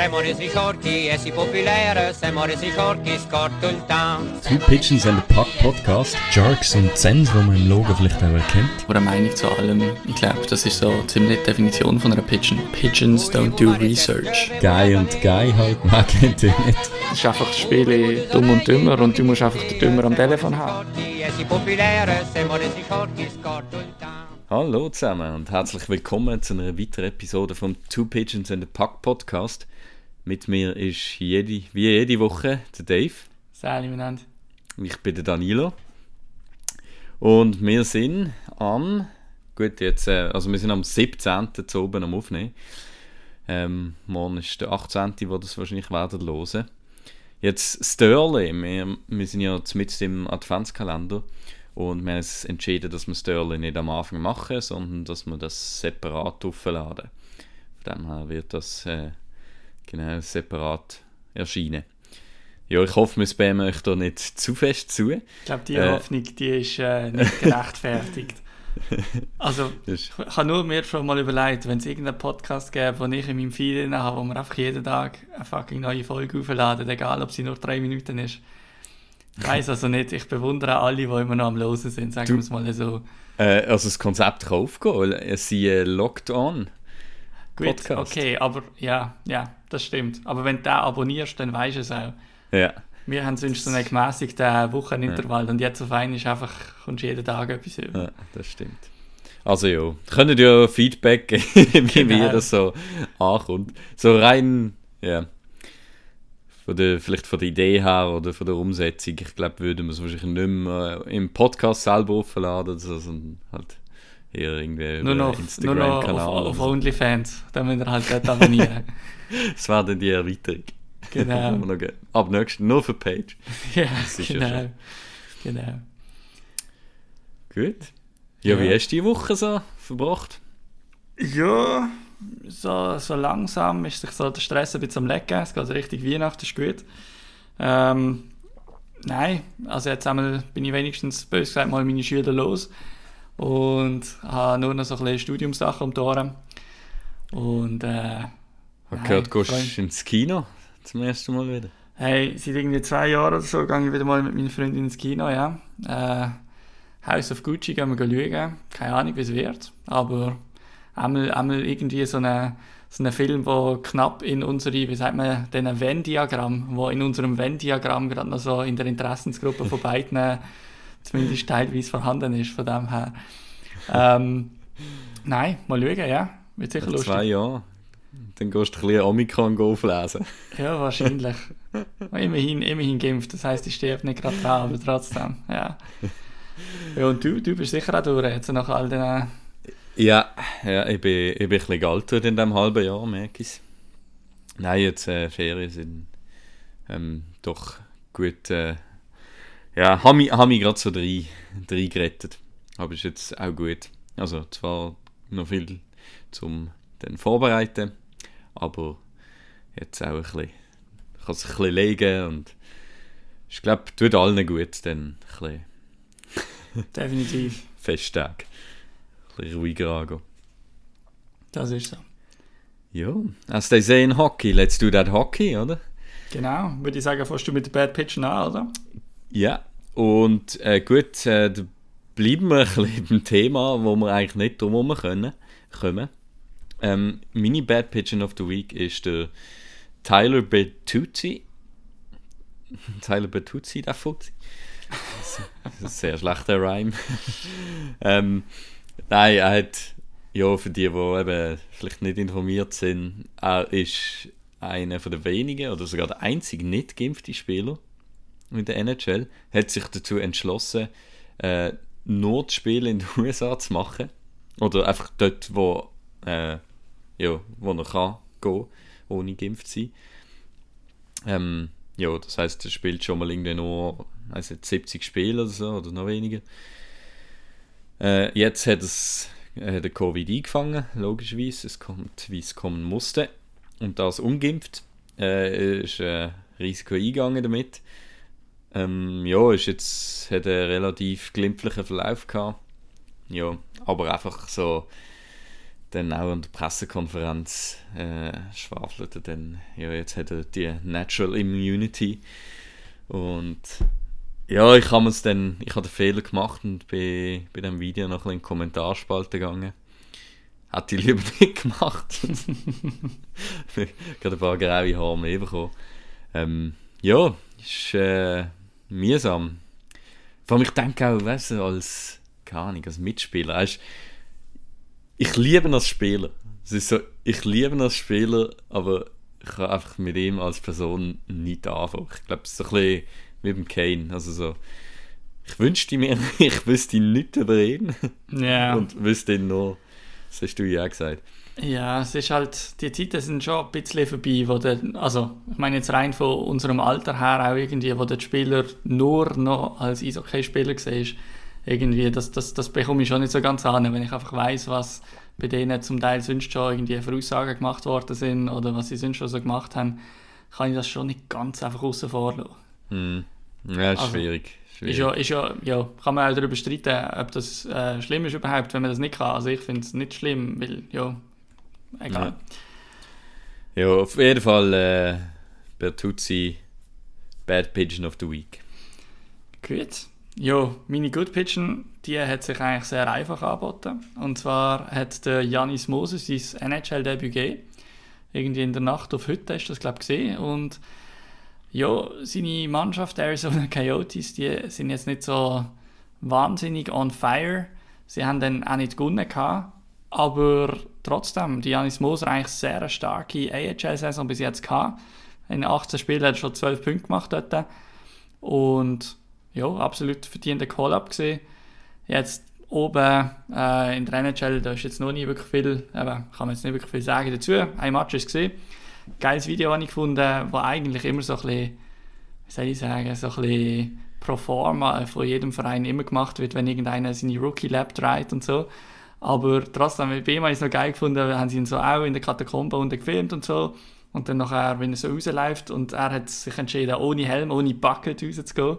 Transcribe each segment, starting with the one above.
Siamo resi forti e si popolare, siamo resi forti, scorto il town. Two Pigeons and a Puck Podcast. Jerks und Zens, die man im Logo vielleicht auch erkennt. Eine Meinung zu allem, ich glaube, das ist so ziemlich die Definition von einer Pigeon. Pigeons don't do research. Guy und Guy halt, man kennt ihn nicht. Es ist einfach das Spiel dumm und dümmer und du musst einfach den Dümmer am Telefon haben. Hallo zusammen und herzlich willkommen zu einer weiteren Episode vom Two Pigeons and a Puck Podcast. Mit mir ist jede, wie jede Woche der Dave. Sali miteinander. Ich bin der Danilo. Und wir sind am, gut jetzt, äh, also wir sind am 17. zu oben am Aufnehmen. Ähm, morgen ist der 18., wo das wahrscheinlich werden hören. Jetzt Störle, wir, wir sind ja mit im Adventskalender und wir haben uns entschieden, dass wir Störle nicht am Anfang machen, sondern dass wir das separat aufladen. Von dem her wird das äh, genau separat erscheinen. Ja, ich hoffe, wir spammen euch da nicht zu fest zu. Ich glaube, die Äh. Hoffnung, die ist äh, nicht gerechtfertigt. Also, ich habe nur mir schon mal überlegt, wenn es irgendeinen Podcast gäbe, den ich in meinem Feed drin habe, wo wir einfach jeden Tag eine fucking neue Folge aufladen, egal ob sie nur drei Minuten ist. Ich weiß also nicht, ich bewundere alle, die immer noch am Losen sind, sagen wir es mal so. Äh, also das Konzept kann aufgehen, es sind äh, Locked On. Gut, Podcast. okay, aber ja, ja, das stimmt. Aber wenn du den abonnierst, dann weißt du es auch. Ja. Wir haben sonst so einen gemäßigten Wochenintervall und jetzt auf einmal ist einfach, kommst du jeden Tag etwas über. ja, das stimmt. Also ja, könnt ihr ja Feedback geben, wie Genau. mir das so ankommt. So rein, ja, von der, vielleicht von der Idee her oder von der Umsetzung, ich glaube, würden wir es wahrscheinlich nicht mehr äh, im Podcast selber aufladen, sondern halt eher irgendwie Nur noch, einen nur noch auf, Instagram-Kanal. auf. OnlyFans, dann müsst ihr halt dort abonnieren. Das wäre dann die Erweiterung. genau. Noch geben. Ab nächsten, nur für Page. ja, ist ja genau. schon. genau. Gut. Ja, Ja. wie hast du die Woche so verbracht? Ja, so, so langsam ist sich so der Stress ein bisschen am Lecken. Es geht richtig Weihnachten, ist gut. Ähm, nein, also jetzt einmal bin ich wenigstens, bös gesagt, mal meine Schüler los und habe nur noch so ein bisschen Studiumssachen um die Ohren. Und äh, Ich gehört, du gehst ins Kino zum ersten Mal wieder. Hey, seit irgendwie zwei Jahren oder so gehe ich wieder mal mit meiner Freundin ins Kino, ja. Äh, House of Gucci gehen wir schauen. Keine Ahnung, wie es wird. Aber einmal, einmal irgendwie so eine so ein Film, wo knapp in unsere, wie sagt man, den Venn-Diagramm, wo in unserem Venn-Diagramm gerade noch so in der Interessensgruppe von beiden zumindest teilweise vorhanden ist, von dem her. Ähm, nein, mal schauen, ja. Wird sicher Nach lustig. zwei Jahren. Dann gehst du ein bisschen Omikron auflesen. Ja, wahrscheinlich. immerhin, immerhin geimpft, das heisst, ich sterbe nicht gerade dran, aber trotzdem, ja. Ja, und du, du bist sicher auch durch, jetzt nach all den... Ja, ja ich, bin, ich bin ein bisschen gealtert in diesem halben Jahr, merke ich Nein, jetzt äh, Ferien sind ähm, doch gut. Äh, ja, habe mich, hab mich gerade so drei, drei gerettet. Aber ist jetzt auch gut. Also zwar noch viel zum dann vorbereiten, aber jetzt auch ein bisschen, ich kann es ein bisschen legen und ich glaube, tut allen gut, dann ein bisschen Definitiv, Festtag. Ein bisschen ruhiger angehen. das ist so. Ja, hast du gesehen Hockey? Let's do that Hockey, oder? Genau, würde ich sagen, fährst du mit den Bad Pitchen an, oder? Ja, und äh, gut, äh, da bleiben wir ein bisschen beim Thema, wo wir eigentlich nicht drum herum können, kommen. Ähm, meine Bad Pigeon of the Week ist der Tyler Bertuzzi. Tyler Bertuzzi, der Fuzzi. Das ist ein sehr schlechter Rhyme. ähm, nein, er hat, ja, für die, die eben vielleicht nicht informiert sind, er ist einer der wenigen oder sogar der einzige nicht geimpfte Spieler in der NHL, hat sich dazu entschlossen, äh, Spiele in den USA zu machen. Oder einfach dort, wo, äh, ja, wo er kann gehen, ohne geimpft zu sein. Ähm, ja, das heißt, er spielt schon mal irgendwie nur also 70 Spiele oder so, oder noch weniger. Äh, jetzt hat es äh, hat er Covid eingefangen, logischerweise. Es kommt, wie es kommen musste. Und das ungeimpft. Äh, ist äh, Risiko eingegangen damit. Ähm, ja, ist jetzt, hat einen relativ glimpflichen Verlauf gehabt. Ja, aber einfach so dann auch an der Pressekonferenz äh, schwafelte, dann, ja, jetzt hat er die Natural Immunity und ja, ich habe es dann, ich habe den Fehler gemacht und bin bei dem Video noch ein in die Kommentarspalte gegangen. Hätte ich lieber nicht gemacht. ich habe ein paar graue Haare mehr bekommen. Ähm, ja, ist äh, mühsam. Vor allem, ich denke auch, weißt du, als, keine Ahnung, als Mitspieler, weißt, ich liebe als Spieler. Es ist so, ich liebe als Spieler, aber ich kann einfach mit ihm als Person nicht anfangen. Ich glaube, es ist so ein bisschen wie beim Kane. Also so, ich wünschte mir, ich wüsste nichts über ihn. Ja. Und wüsste ihn nur, das hast du ja auch gesagt. Ja, es ist halt, die Zeiten sind schon ein bisschen vorbei, wo der, also ich meine jetzt rein von unserem Alter her auch irgendwie, wo der Spieler nur noch als Eishockey-Spieler ist, irgendwie, das, das, das bekomme ich schon nicht so ganz an, wenn ich einfach weiß, was bei denen zum Teil sonst schon irgendwie Voraussagen gemacht worden sind oder was sie sonst schon so gemacht haben, kann ich das schon nicht ganz einfach außen vor lassen. Hm. Ja, ist Also, schwierig. schwierig. Ist ja, ist ja, ja, kann man auch darüber streiten, ob das äh, schlimm ist überhaupt, wenn man das nicht kann. Also ich finde es nicht schlimm, weil, ja, egal. Ja, auf jeden Fall äh, Bertuzzi Bad Pigeon of the Week. Gut. Ja, meine Good Pitchen, die hat sich eigentlich sehr einfach angeboten. Und zwar hat der Janis Moses sein NHL-Debüt gegeben. Irgendwie in der Nacht auf heute ist das, glaube ich, gesehen. Und ja, seine Mannschaft, Arizona Coyotes, die sind jetzt nicht so wahnsinnig on fire. Sie haben dann auch nicht gewonnen gehabt. Aber trotzdem, die Janis Moser eigentlich sehr eine starke AHL-Saison bis jetzt gehabt. In 18 Spielen hat er schon 12 Punkte gemacht dort. Und ja, absolut verdienter Call-Up gesehen. Jetzt oben äh, in der NHL, da ist jetzt noch nicht wirklich viel, aber kann man jetzt nicht wirklich viel sagen dazu. Ein Match ist gesehen. Geiles Video habe ich gefunden, wo eigentlich immer so ein bisschen, wie soll ich sagen, so ein bisschen pro forma von jedem Verein immer gemacht wird, wenn irgendeiner seine Rookie-Lap dreht und so. Aber trotzdem, bei ihm habe es noch geil gefunden, haben sie ihn so auch in der Katakombe unten gefilmt und so. Und dann nachher, wenn er so rausläuft und er hat sich entschieden, ohne Helm, ohne Bucket rauszugehen.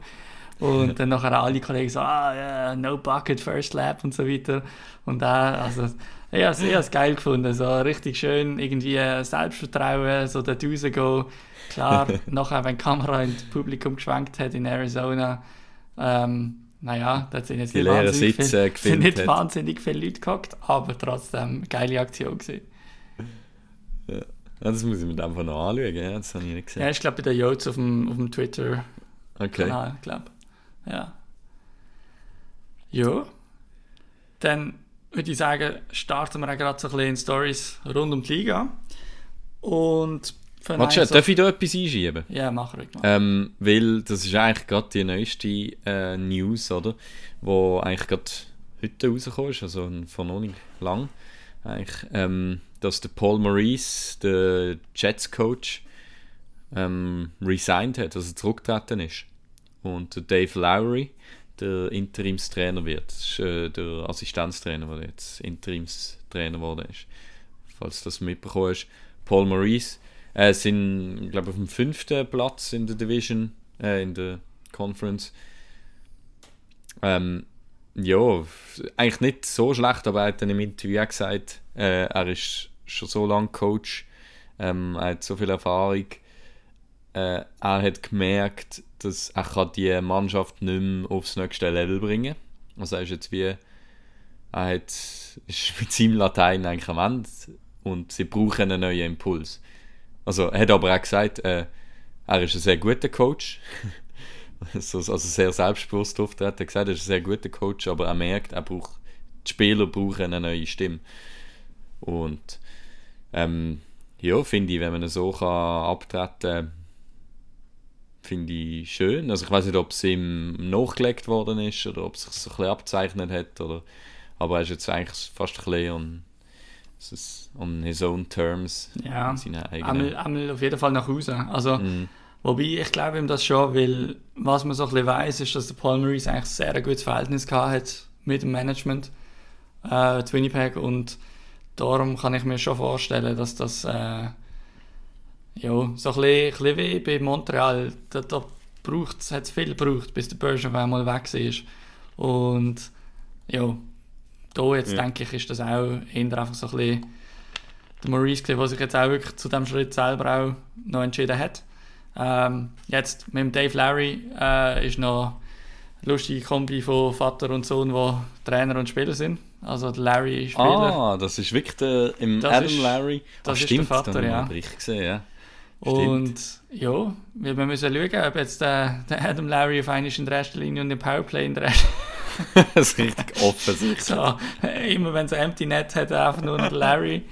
Und dann nachher alle Kollegen so, ah, yeah, no bucket, first lap und so weiter. Und er, also, ja, ich habe es geil gefunden, so richtig schön, irgendwie Selbstvertrauen, so dort rausgehen. Klar, nachher, wenn die Kamera ins Publikum geschwenkt hat in Arizona, ähm, naja, da sind jetzt Die nicht, wahnsinnig, Sitze viel, sind nicht hat. wahnsinnig viele Leute gehockt, aber trotzdem geile Aktion gewesen. Ja. Das muss ich mir einfach noch anschauen, ja, das habe ich nicht gesehen. Ja, ich glaube bei der Jodes auf dem, auf dem Twitter okay. Kanal, glaube Ja. Ja. Dann würde ich sagen, starten wir auch gerade so ein bisschen in Stories rund um die Liga. Und einen so- darf ich da etwas einschieben? Ja, mach ruhig mal. Ähm, weil das ist eigentlich gerade die neueste äh, News, oder? Wo eigentlich gerade heute rausgekommen ist, also von noch nicht lang. Eigentlich, ähm, dass der Paul Maurice, der Jets-Coach, ähm, resigned hat, also zurückgetreten ist. Und Dave Lowry, der Interimstrainer wird. Das ist äh, der Assistenztrainer, der jetzt Interimstrainer geworden ist. Falls das mitbekommen hast. Paul Maurice äh, sind, glaube auf dem fünften Platz in der Division, äh, in der Conference. Ähm, ja, eigentlich nicht so schlecht, aber er hat dann im Interview auch gesagt, äh, er ist schon so lange Coach, ähm, er hat so viel Erfahrung. Äh, er hat gemerkt, dass er kann die Mannschaft nicht mehr aufs nächste Level bringen Also er ist jetzt wie, er hat, ist mit seinem Latein eigentlich am Ende und sie brauchen einen neuen Impuls. Also er hat aber auch gesagt, äh, er ist ein sehr guter Coach. also, also sehr selbstbewusst auftreten. Er hat gesagt, er ist ein sehr guter Coach, aber er merkt, er braucht, die Spieler brauchen eine neue Stimme. Und ähm, ja, finde ich, wenn man so kann abtreten finde ich schön. Also ich weiß nicht, ob es ihm nachgelegt worden ist oder ob es sich so ein bisschen abzeichnet hat. Oder, aber er ist jetzt eigentlich fast ein bisschen on, es ist on his own terms. Ja, einmal, einmal auf jeden Fall nach Hause. Also, Mhm. Wobei, ich glaube ihm das schon, weil was man so ein bisschen weiss, ist, dass der Paul Maurice eigentlich sehr ein gutes Verhältnis hat mit dem Management äh, Winnipeg und darum kann ich mir schon vorstellen, dass das äh, ja, so ein bisschen, ein bisschen wie bei Montreal, da, da hat es viel gebraucht, bis der Bergevin mal weg ist. Und ja, da jetzt Ja. denke ich, ist das auch eher einfach so ein bisschen der Maurice der sich jetzt auch wirklich zu dem Schritt selber auch noch entschieden hat. Ähm, jetzt mit dem Dave Larry äh, ist noch eine lustige Kombi von Vater und Sohn, wo Trainer und Spieler sind. Also der Larry ist Spieler Ah, das ist wirklich der im Das Adam ist- Larry. das ah, ist der stimmt, Vater, ja. gesehen, ja. Stimmt. Und ja, wir müssen schauen, ob jetzt der, der Adam Larry auf einmal in der ersten Linie und im Powerplay in der ersten das ist richtig offensichtlich. so, Immer wenn es Empty Net hat, einfach nur noch der Larry.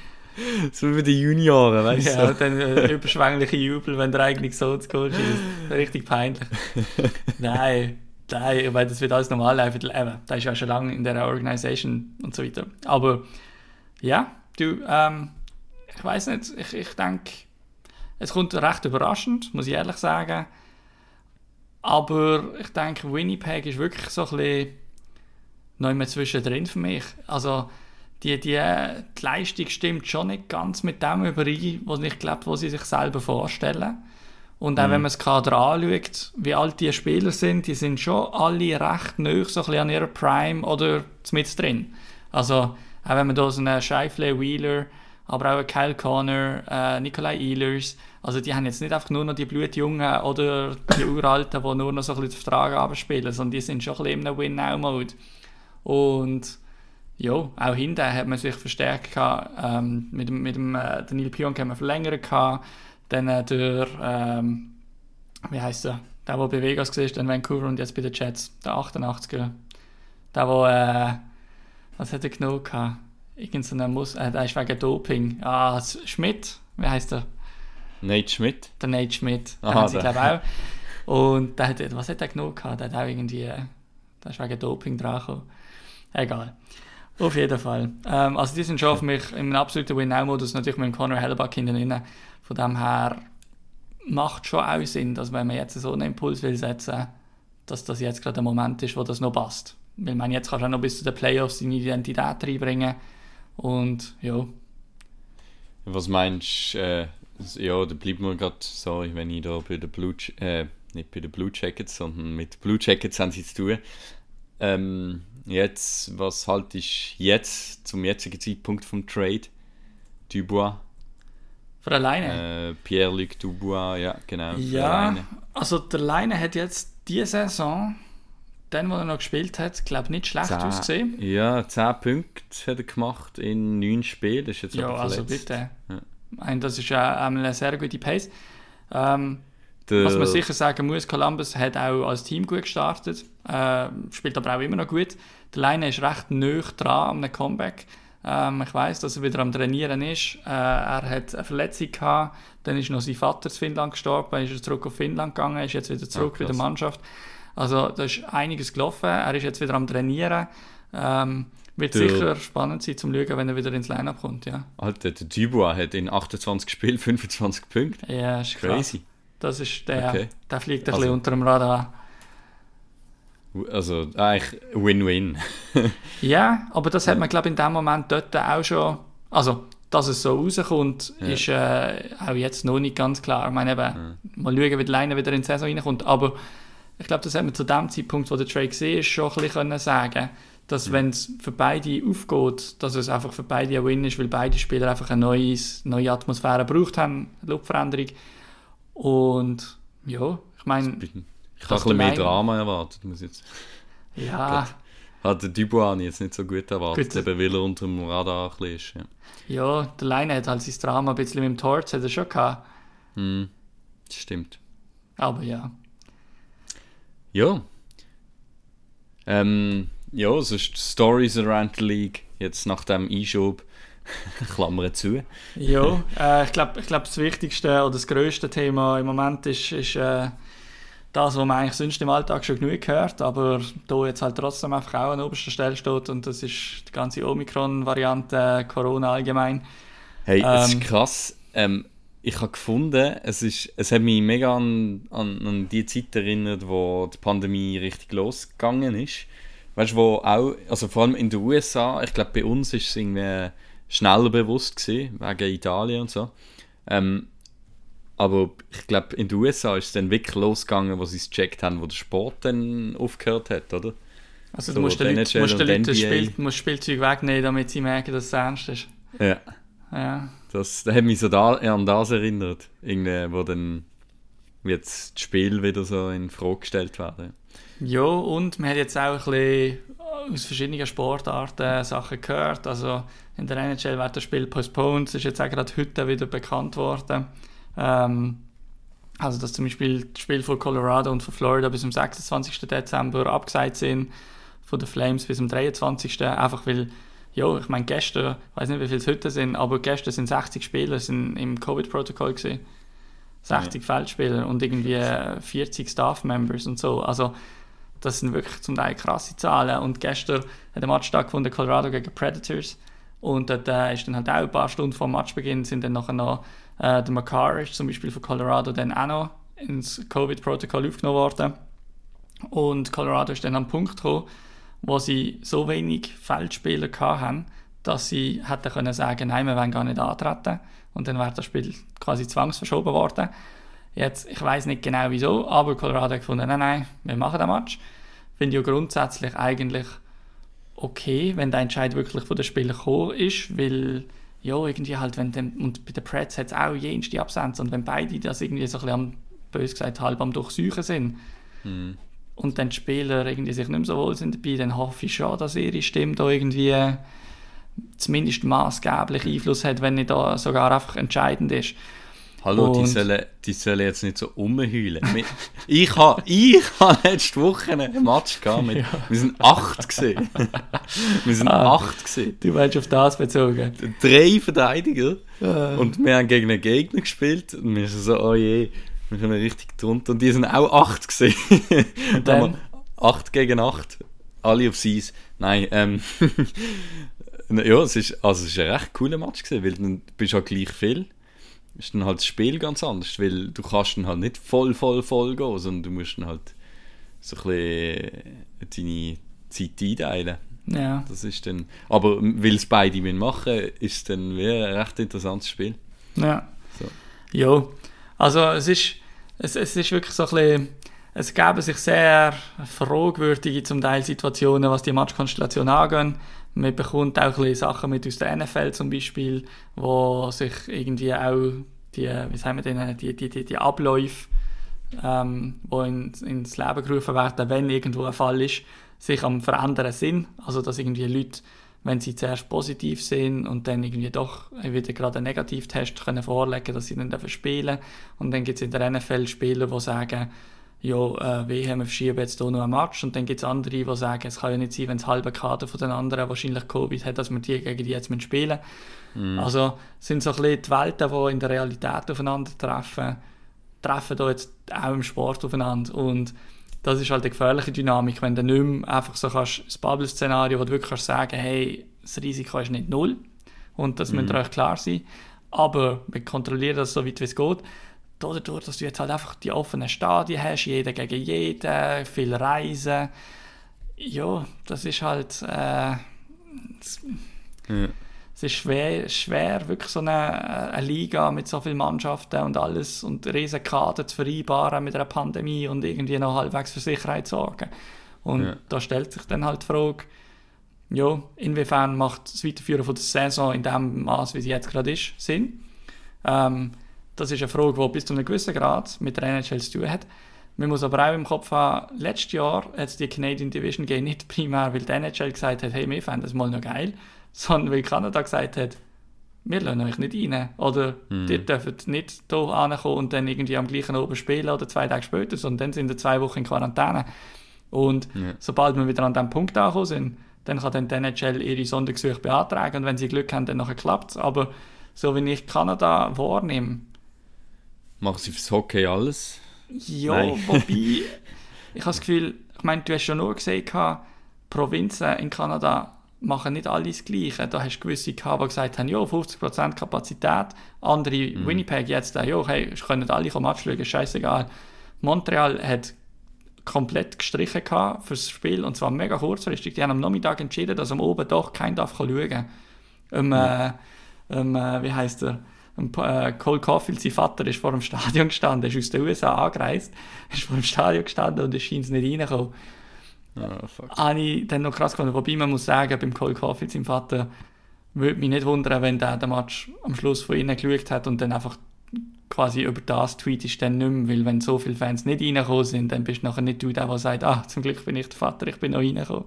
So wie die Junioren, weißt du? Ja, dann äh, überschwängliche Jubel, wenn der eigene Sohn zu schießt. Richtig peinlich. nein, nein, weil das wird alles normal laufen. Eben, der ist ja schon lange in der Organisation und so weiter. Aber ja, du, ähm, ich weiß nicht, ich, ich denke, es kommt recht überraschend, muss ich ehrlich sagen. Aber ich denke, Winnipeg ist wirklich so ein bisschen noch immer zwischendrin für mich. Also, die, die, die Leistung stimmt schon nicht ganz mit dem überein, was ich glaube, was sie sich selber vorstellen. Und auch wenn man das Kader anschaut, wie alt die Spieler sind, die sind schon alle recht neu, so ein bisschen an ihrer Prime oder mit drin. Also, auch wenn man da so einen Scheifle Wheeler, aber auch einen Kyle Connor, äh, Nikolai Ehlers, also die haben jetzt nicht einfach nur noch die Blutjungen oder die Uralten, die nur noch so ein bisschen den Vertrag abspielen, sondern die sind schon ein bisschen einem Win-Now-Mode. Und ja, auch hinten hat man sich verstärkt gehabt. Ähm, mit dem, mit dem äh, Daniel Pionk haben wir verlängert gehabt. Dann äh, der, ähm, wie heißt er? Der, der bei Vegas war, dann Vancouver und jetzt bei den Jets. Der 88er. Der, der, äh, was hat er genommen gehabt? Irgend so einen Mus äh, der ist wegen Doping. Ah, Schmidt, wie heißt er? Nate Schmidt. Der Nate Schmidt. Den Aha, haben sie, glaube ich, auch. Und der hat, was hat er genommen gehabt? Der hat auch irgendwie, äh, der ist wegen Doping dran gekommen. Egal. Auf jeden Fall. Ähm, also die sind schon für mich im absoluten Win-Now-Modus, natürlich mit dem Conor Hellebuck hinten drin. Von dem her macht schon auch Sinn, dass wenn man jetzt so einen Impuls will setzen, dass das jetzt gerade der Moment ist, wo das noch passt. Weil man jetzt kannst du auch noch bis zu den Playoffs seine Identität reinbringen. Und ja, Was meinst du, äh, ja, da bleibt mir gerade, sorry, wenn ich da bei den Blue, äh, nicht bei den Blue Jackets, sondern mit Blue Jackets haben sie zu tun. Ähm, jetzt, was halt ist jetzt, zum jetzigen Zeitpunkt vom Trade? Dubois, für alleine. äh, Pierre-Luc Dubois, ja, genau. Ja, also der Leine hat jetzt diese Saison, den, wo er noch gespielt hat, glaube nicht schlecht Zehn- ausgesehen. Ja, 10 Punkte hat er gemacht in 9 Spielen, das ist jetzt Ja, also bitte. Ja. Meine, das ist ja einmal eine sehr gute Pace. Ähm, was man sicher sagen muss, Columbus hat auch als Team gut gestartet, äh, spielt aber auch immer noch gut. Der Leine ist recht nöch dran an einem Comeback. Ähm, ich weiß, dass er wieder am Trainieren ist. Äh, er hat eine Verletzung gehabt, dann ist noch sein Vater zu Finnland gestorben, dann ist er zurück auf Finnland gegangen, ist jetzt wieder zurück bei der. Mannschaft. Also da ist einiges gelaufen. Er ist jetzt wieder am Trainieren. Ähm, wird Der- sicher spannend sein zum Schauen, wenn er wieder ins Line-Up kommt. Ja, Alter, der Dubois hat in 28 Spielen 25 Punkte. ja ist krass. Crazy. Das ist der, Okay. der fliegt ein Also- bisschen unter dem Radar. Also eigentlich Win-Win. Ja, aber das hat man, glaube ich, in dem Moment dort auch schon. Also, dass es so rauskommt, Ja. ist äh, auch jetzt noch nicht ganz klar. Ich meine, eben, mal schauen, wie die Leine wieder in die Saison reinkommt. Aber ich glaube, das hat man zu dem Zeitpunkt, wo der Trade ist, schon ein bisschen können sagen dass wenn es für beide aufgeht, dass es einfach für beide ein Win ist, weil beide Spieler einfach eine neues, neue Atmosphäre gebraucht haben, eine Luftveränderung. Und ja, ich meine, Ich habe ein bisschen mehr Drama erwartet, muss jetzt. ja, Hat der ich jetzt nicht so gut erwartet, Gut. eben weil er unter dem Radar ein bisschen ist. Ja. ja, der Leine hat halt sein Drama ein bisschen mit dem Torts, hat er schon gehabt. Hm, das stimmt. Aber ja. Ja. Ähm, ja, sonst Stories around the League, jetzt nach dem Einschub, Klammern zu. Ja, äh, ich glaube, ich glaub, das wichtigste oder das grösste Thema im Moment ist, ist äh, das, was man eigentlich sonst im Alltag schon genug hört, aber da jetzt halt trotzdem einfach auch an oberster Stelle steht und das ist die ganze Omikron-Variante, Corona allgemein. Hey, es Ähm. ist krass. Ähm, ich habe gefunden, es, ist, es hat mich mega an, an, an die Zeit erinnert, wo die Pandemie richtig losgegangen ist. Weißt du, wo auch, also vor allem in den USA, ich glaube bei uns ist es irgendwie schneller bewusst gewesen, wegen Italien und so. Ähm, aber ich glaube, in den USA ist es dann wirklich losgegangen, wo sie es gecheckt haben, wo der Sport dann aufgehört hat, oder? Also So, du musst den NHL musst Leuten das. Spiel, musst Spielzeug wegnehmen, damit sie merken, dass es ernst ist. Ja. Ja. Das, das hat mich so da, an das erinnert, irgendwie, wo dann jetzt das Spiel wieder so in Frage gestellt werden. Ja, und man hat jetzt auch ein bisschen aus verschiedenen Sportarten Sachen gehört. Also in der NHL wird das Spiel postponed. Es ist jetzt auch gerade heute wieder bekannt worden. Ähm, also dass zum Beispiel das Spiel von Colorado und von Florida bis zum 26. Dezember abgesagt sind, von den Flames bis zum 23. Einfach weil, ja, ich meine gestern, ich weiß nicht wie viele es heute sind, aber gestern sind 60 Spieler sind im Covid-Protokoll gewesen. 60 Feldspieler und irgendwie 40 Staff-Members und so. Also das sind wirklich zum Teil krasse Zahlen. Und gestern hat ein Match stattgefunden, Colorado gegen Predators. Und dort äh, ist dann halt auch ein paar Stunden vor dem Matchbeginn sind dann nachher noch äh, der Makar ist zum Beispiel von Colorado dann auch noch ins Covid-Protokoll aufgenommen worden. Und Colorado ist dann am Punkt gekommen, wo sie so wenig Feldspieler hatten, dass sie hätten können sagen, nein, wir wollen gar nicht antreten. Und dann wäre das Spiel quasi zwangsverschoben worden. Jetzt, ich weiß nicht genau wieso, aber Colorado hat gefunden, nein, nein, wir machen den Match. Finde ich ja grundsätzlich eigentlich okay, wenn der Entscheid wirklich von den Spielern gekommen ist, weil ja, irgendwie halt, wenn dem, und bei den Preds hat es auch jenste Absenz und wenn beide das irgendwie so ein bisschen, am, bös gesagt, halb am Durchsuchen sind und dann die Spieler irgendwie sich nicht mehr so wohl sind dabei, dann hoffe ich schon, dass ihre Stimme da irgendwie zumindest maßgeblich Einfluss hat, wenn nicht da sogar einfach entscheidend ist. Hallo, die Und- sollen, die sollen jetzt nicht so rumheulen. Ich habe ich ha letzte Woche einen Match gehabt mit, wir sind acht gesehen. wir sind Ah. acht gesehen. Du meinst auf das bezogen? Drei Verteidiger und wir haben gegen einen Gegner gespielt und wir sind so, oh je, wir sind richtig drunter und die sind auch acht gesehen. Und dann? acht gegen acht, alle aufs Eis. Nein, ähm, ja, es ist, also es ist ein recht cooler Match gewesen, weil dann bist du halt gleich viel. Ist dann halt das Spiel ganz anders, weil du kannst dann halt nicht voll, voll, voll gehen, sondern du musst dann halt so ein bisschen deine Zeit einteilen. Ja. Das ist dann, aber weil es beide machen ist es dann wie ein recht interessantes Spiel. Ja. So. Ja. Also es ist, es, es ist wirklich so ein bisschen, es geben sich sehr fragwürdige zum Teil Situationen, was die Matchkonstellation angeht. Man bekommt auch ein Sachen mit aus der NFL zum Beispiel, wo sich irgendwie auch die, wie sagen wir denn, die, die, die, die Abläufe, ähm, die in, ins Leben gerufen werden, wenn irgendwo ein Fall ist, sich am verändern sind. Also dass irgendwie Leute, wenn sie zuerst positiv sind und dann irgendwie doch wieder gerade einen Negativtest können vorlegen, dass sie dann dürfen spielen. Und dann gibt es in der NFL Spieler, die sagen, ja, äh, wehe, wir verschieben jetzt hier noch einen Match. Und dann gibt es andere, die sagen, es kann ja nicht sein, wenn das halbe Kader von den anderen wahrscheinlich Covid hat, dass wir die gegen die jetzt müssen spielen Also es sind so ein bisschen die Welten, die in der Realität aufeinandertreffen, treffen da jetzt auch im Sport aufeinander. Und das ist halt eine gefährliche Dynamik, wenn du nicht mehr einfach so kannst, das Bubble-Szenario, wo du wirklich kannst sagen hey, das Risiko ist nicht null und das müsst ihr euch klar sein, aber wir kontrollieren das so weit wie es geht. Dadurch, dass du jetzt halt einfach die offenen Stadien hast, jeder gegen jeden, viel Reisen, ja, das ist halt äh, Ja. es ist schwer, schwer wirklich so eine, eine Liga mit so vielen Mannschaften und alles und riesen Kader zu vereinbaren mit einer Pandemie und irgendwie noch halbwegs für Sicherheit zu sorgen. Und Ja. da stellt sich dann halt die Frage, ja, inwiefern macht das Weiterführen von der Saison in dem Maß, wie sie jetzt gerade ist, Sinn? Ähm, das ist eine Frage, die bis zu einem gewissen Grad mit der NHL zu tun hat. Man muss aber auch im Kopf haben, letztes Jahr hat es die Canadian Division gegeben, nicht primär, weil die NHL gesagt hat, hey, wir fänden das mal noch geil, sondern weil Kanada gesagt hat, wir lassen euch nicht rein. Oder ihr dürft nicht hier ankommen und dann irgendwie am gleichen oben spielen oder zwei Tage später, sondern dann sind wir zwei Wochen in Quarantäne. Und Ja. sobald wir wieder an diesem Punkt angekommen sind, dann kann dann die NHL ihre Sondergesuche beantragen und wenn sie Glück haben, dann nachher klappt es. Aber so wie ich Kanada wahrnehme, Machen sie fürs Hockey alles? ja, Nein. wobei, ich habe das Gefühl, ich meine, du hast schon nur gesehen, Provinzen in Kanada machen nicht alle das Gleiche. Da hast du gewisse gehabt, die gesagt haben, ja, 50% Kapazität. Andere, Winnipeg jetzt, ja, hey, können alle kommen ist scheißegal. Montreal hat komplett gestrichen gehabt fürs Spiel und zwar mega kurzfristig. Die haben am Nachmittag entschieden, dass am Oben doch kein darf schauen. Ähm, äh, ähm, äh, wie heißt er? Ähm, äh, Cole Caulfield, sein Vater, ist vor dem Stadion gestanden, ist aus den USA angereist, ist vor dem Stadion gestanden und ist scheint nicht reingekommen. Ah, fuck. habe ich dann noch krass gefunden. Wobei man muss sagen, beim Cole Caulfield, sein Vater, würde mich nicht wundern, wenn der den Match am Schluss von ihnen geschaut hat und dann einfach quasi über das tweet ist dann nicht mehr, weil wenn so viele Fans nicht reingekommen sind, dann bist du nachher nicht du der, der sagt, ah, zum Glück bin ich der Vater, ich bin noch reingekommen.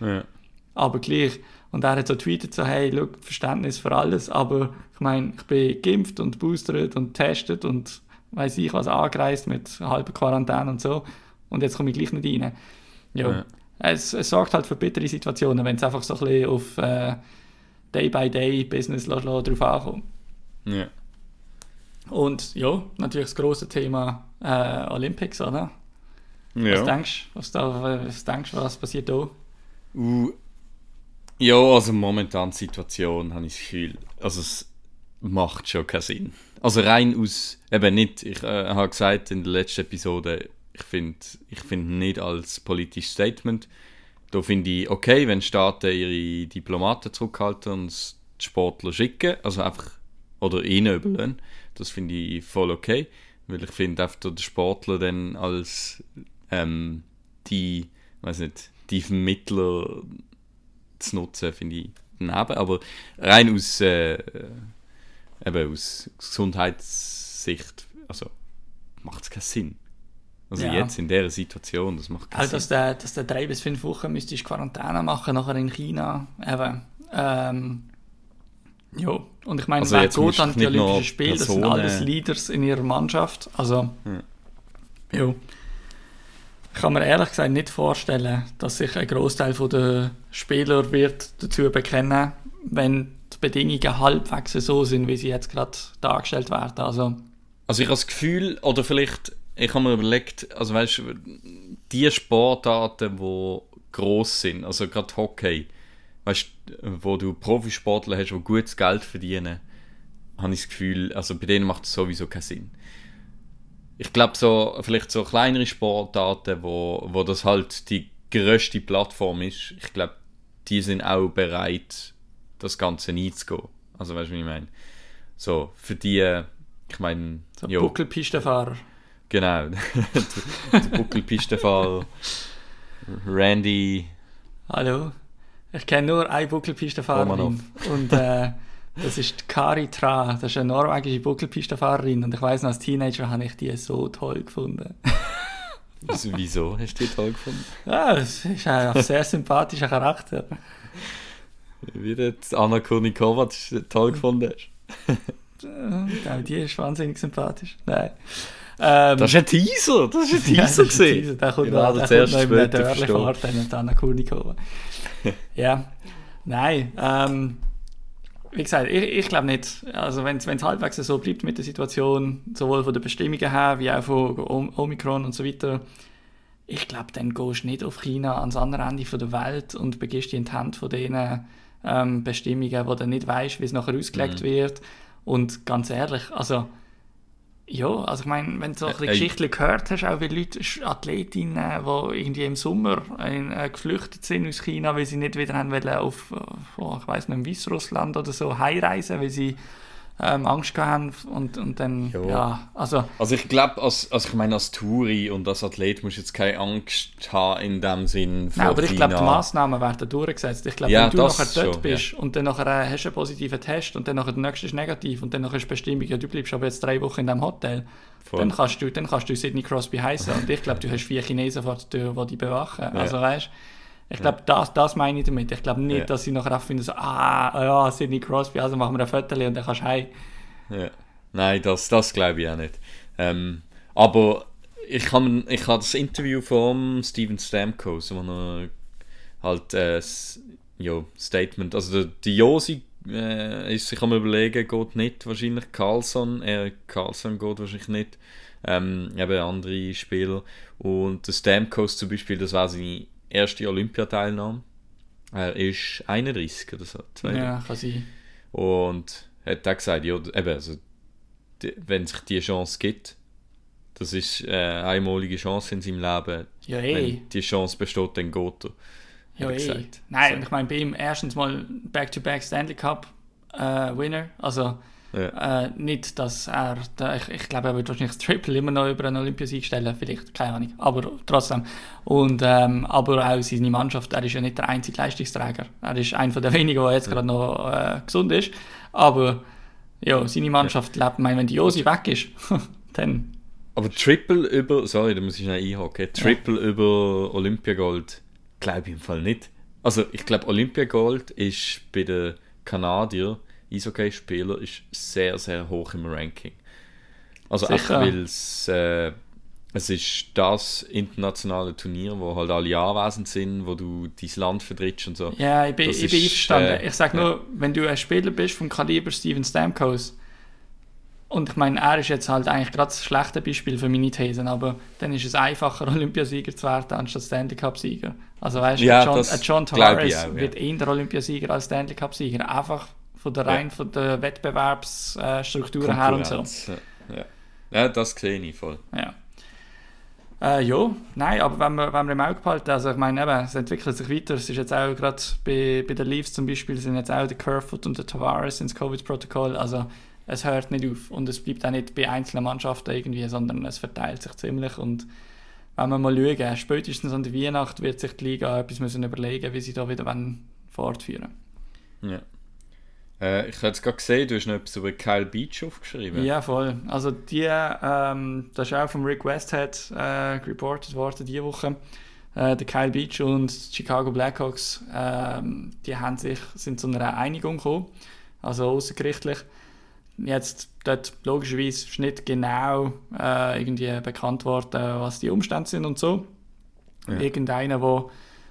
Ja. Aber gleich. Und er hat so tweetet so, hey, look, Verständnis für alles, aber ich meine, ich bin geimpft und boostert und testet und weiß ich was angereist mit halber Quarantäne und so und jetzt komme ich gleich nicht rein. Ja. Ja. Es, es sorgt halt für bittere Situationen, wenn es einfach so ein bisschen auf äh, Day-by-Day-Business drauf ankommt. Ja. Und ja, natürlich das große Thema äh, Olympics, oder? Was Ja. denkst du, was, da, was denkst du, was passiert da? Uh, ja, also momentan die Situation habe ich das Gefühl, also es macht schon keinen Sinn. Also rein aus, eben nicht, ich äh, habe gesagt in der letzten Episode, ich finde ich find nicht als politisches Statement, da finde ich okay, wenn Staaten ihre Diplomaten zurückhalten und die Sportler schicken, also einfach, oder ihnen überlassen, das finde ich voll okay, weil ich finde einfach der Sportler dann als ähm, die, weiß nicht, die Vermittler zu nutzen, finde ich daneben. Aber rein aus, äh, eben aus Gesundheitssicht, also macht es keinen Sinn. Also Ja. jetzt in dieser Situation, das macht keinen dass Sinn. dass der drei bis fünf Wochen müsstest Quarantäne machen, nachher in China. Eben. Ähm, ja, und ich meine, Also wer geht du an die Olympischen Spiele? Das sind alles Leaders in ihrer Mannschaft. Also, Ja. ja. Ich kann mir ehrlich gesagt nicht vorstellen, dass sich ein Großteil der Spieler wird dazu bekennen, wenn die Bedingungen halbwegs so sind, wie sie jetzt gerade dargestellt werden. Also, Also ich habe das Gefühl, oder vielleicht, ich habe mir überlegt, also weißt du, die Sportarten, die gross sind, also gerade Hockey, weißt wo du Profisportler hast, die gutes Geld verdienen, habe ich das Gefühl, also bei denen macht es sowieso keinen Sinn. Ich glaube so, vielleicht so kleinere Sportarten, wo, wo das halt die grösste Plattform ist, ich glaube, die sind auch bereit, das Ganze einzugehen. Also weißt du, wie ich meine? So, für die, ich meine, so jo. Buckelpistenfahrer. Genau. der der Buckelpistenfahrer. Randy. Hallo. Ich kenne nur eine Buckelpistenfahrerin. Romanov. Und äh, das ist Kari Tra. Das ist eine norwegische Buckelpistenfahrerin. Und ich weiß noch, als Teenager habe ich die so toll gefunden. Wieso- hast du die toll gefunden? Ja, es ist ein sehr sympathischer Charakter. Wie du Anna Kurnikova toll gefunden hast. Ja, die ist wahnsinnig sympathisch. Nein. Ähm, Das ist ein Teaser! Das ist ein Ja, Teaser das ist ein gesehen! Teaser. Der kommt Ich noch, zuerst kommt noch später Dörrli fahrt, dann mit Anna Kurnikova. ja. Nein. Ähm, wie gesagt, ich, ich glaube nicht. Also wenn es halbwegs so bleibt mit der Situation, sowohl von den Bestimmungen her, wie auch von Om- Omikron und so weiter, ich glaube, dann gehst du nicht auf China ans andere Ende von der Welt und begibst dich in die Hand von diesen ähm, Bestimmungen, wo du nicht weißt, wie es nachher ausgelegt Mhm. wird. Und ganz ehrlich, also ja, also ich meine, wenn du so ein bisschen Äh, äh, Geschichten gehört hast, auch wie Leute, Athletinnen, die irgendwie im Sommer äh, geflüchtet sind aus China, weil sie nicht wieder haben wollen auf, oh, ich weiß nicht, Weißrussland oder so heimreisen, weil sie ähm, Angst gehabt haben und, und dann, Ja. ja, also Also ich glaube, als, also ich meine, als Touri und als Athlet musst du jetzt keine Angst haben in dem Sinn Nein, aber ich glaube, die. Massnahmen werden durchgesetzt. Ich glaube, Ja, wenn du nachher dort schon, bist und dann nachher äh, hast du einen positiven Test und dann nachher der nächste ist negativ und dann nachher ist die Bestimmung, ja, du bleibst aber jetzt drei Wochen in diesem Hotel, Voll. dann kannst, du, dann kannst du Sidney Crosby heißen und ich glaube, du hast vier Chinesen vor der Tür, die dich bewachen. Also weißt ich glaube, das, das meine ich damit. Ich glaube nicht, Ja. dass sie nachher auch finden, so, ah, ja, Sidney Crosby, also machen wir ein Foto und dann kannst du heim. Ja. Nein, das, das glaube ich auch nicht. Ähm, aber ich habe ich hab das Interview von Steven Stamkos, wo er halt äh, ja, Statement, also der, die Josi äh, ist sich am überlegen, geht nicht wahrscheinlich Carlson, er Carlson geht wahrscheinlich nicht, ähm, eben andere Spieler und der Stamkos zum Beispiel, das war seine erste Olympiateilnahme. Er ist 31 oder so, 32. Ja, kann sein. Und hat auch gesagt, ja, eben, also, die, wenn sich die Chance gibt, das ist äh, eine einmalige Chance in seinem Leben. Ja, eh. Wenn die Chance besteht, dann geht er. Ja, er eh. Nein, So. ich meine, bei ihm erstens mal Back-to-Back Stanley Cup äh, Winner. Also Ja. äh, nicht, dass er, da, ich, ich glaube, er wird wahrscheinlich das Triple immer noch über einen Olympiasieg stellen, vielleicht, keine Ahnung, aber trotzdem. Und, ähm, aber auch seine Mannschaft, er ist ja nicht der einzige Leistungsträger. Er ist einer der wenigen, der jetzt gerade noch äh, gesund ist. Aber ja, seine Mannschaft lebt, ich meine, wenn die Josi weg ist, dann, Aber Triple über, sorry, da muss ich schnell einhaken, Triple über Olympiagold, glaube ich im Fall nicht. Also ich glaube Olympiagold ist bei den Kanadier, Eishockey-Spieler, ist sehr, sehr hoch im Ranking. Also Sicher. einfach weil es, äh, es ist das internationale Turnier, wo halt alle anwesend sind, wo du dein Land vertrittst und so. ja, ich bin, Das ich bin einverstanden. äh, ich sage nur, wenn du ein Spieler bist vom Kaliber Steven Stamkos, und ich meine, er ist jetzt halt eigentlich gerade das schlechte Beispiel für meine Thesen, aber dann ist es einfacher, Olympiasieger zu werden, anstatt Stanley Cup-Sieger. Also weißt du, Ja, John, John Tavares auch, ja. wird eher Olympiasieger als Stanley Cup-Sieger. Einfach von der Ja. rein von der Wettbewerbsstruktur her und so. Ja. Ja. ja, das sehe ich voll. Ja. Äh, ja, nein, aber wenn wir, wenn wir im Auge behalten, also ich meine eben, es entwickelt sich weiter, es ist jetzt auch gerade bei, bei den Leafs zum Beispiel, sind jetzt auch der Kerfoot und der Tavares ins Covid-Protokoll, also es hört nicht auf und es bleibt auch nicht bei einzelnen Mannschaften irgendwie, sondern es verteilt sich ziemlich und wenn wir mal schauen, spätestens an der Weihnacht wird sich die Liga etwas müssen überlegen, wie sie da wieder wollen fortführen Ja. Äh, ich habe jetzt gerade gesehen, du hast noch etwas über Kyle Beach aufgeschrieben. Ja, voll. Also die, ähm, das ist auch vom Rick Westhead äh, reported worden diese Woche. Äh, der Kyle Beach und die Chicago Blackhawks, ähm, die haben sich, sind zu einer Einigung gekommen, also außergerichtlich. Jetzt dort logischerweise ist nicht genau äh, irgendwie bekannt worden, was die Umstände sind und so. Ja. Irgendeiner,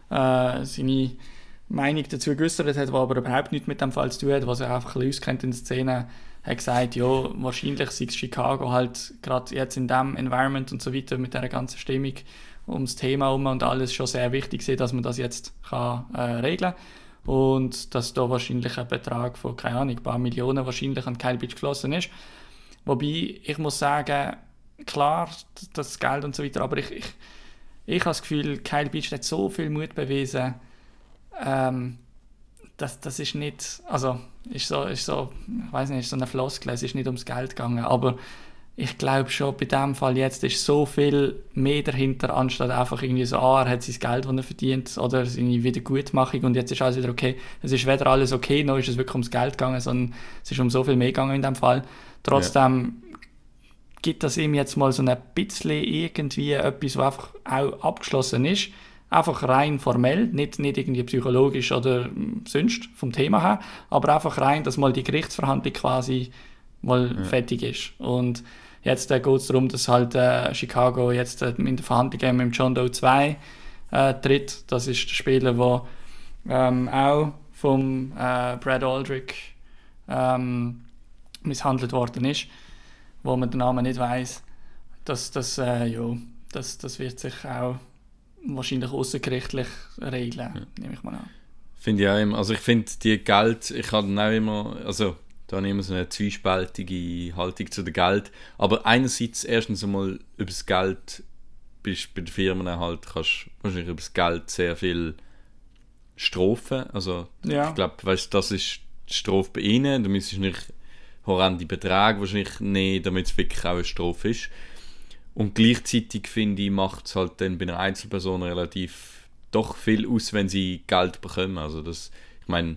der äh, seine Meinung dazu geäußert hat, die aber überhaupt nichts mit dem Fall zu tun hat, was er einfach ein bisschen auskennt in der Szene, hat gesagt, ja, wahrscheinlich sei Chicago halt gerade jetzt in dem Environment und so weiter mit der ganzen Stimmung ums Thema herum und alles schon sehr wichtig ist, dass man das jetzt kann, äh, regeln kann. Und dass da wahrscheinlich ein Betrag von, keine Ahnung, ein paar Millionen wahrscheinlich an Kyle Beach geflossen ist. Wobei, ich muss sagen, klar, das Geld und so weiter, aber ich, ich, ich habe das Gefühl, Kyle Beach hat so viel Mut bewiesen, ähm, das, das ist nicht, also ist so, ist so, ich weiß nicht, so eine Floskel, es ist nicht ums Geld gegangen, aber ich glaube schon, bei dem Fall jetzt ist so viel mehr dahinter, anstatt einfach irgendwie so, ah, er hat sein Geld, das er verdient, oder seine Wiedergutmachung und jetzt ist alles wieder okay. Es ist weder alles okay, noch ist es wirklich ums Geld gegangen, sondern es ist um so viel mehr gegangen in dem Fall. Trotzdem gibt das ihm jetzt mal so ein bisschen irgendwie etwas, was einfach auch abgeschlossen ist. Einfach rein formell, nicht, nicht irgendwie psychologisch oder mm, sonst vom Thema her, aber einfach rein, dass mal die Gerichtsverhandlung quasi mal fertig ist. Und jetzt äh, geht es darum, dass halt äh, Chicago jetzt äh, in der Verhandlung mit John Doe 2 äh, tritt. Das ist der Spieler, der ähm, auch vom äh, Brad Aldrich ähm, misshandelt worden ist, wo man den Namen nicht weiß. Das, das, äh, ja, das, das wird sich auch wahrscheinlich außergerichtlich regeln, nehme ich mal an. Finde ich auch immer. Also ich finde die Geld, ich habe dann auch immer, also da habe ich immer so eine zwiespältige Haltung zu dem Geld. Aber einerseits erstens einmal über das Geld bist bei den Firmen halt, kannst wahrscheinlich über das Geld sehr viel strafen. Also Ja. ich glaube, weißt, das ist die Strafe bei ihnen. Du müsstest nicht horrende Beträge wahrscheinlich nehmen, damit es wirklich auch eine Strafe ist. Und gleichzeitig finde ich, macht es halt dann bei einer Einzelperson relativ doch viel aus, wenn sie Geld bekommen. Also das, ich meine,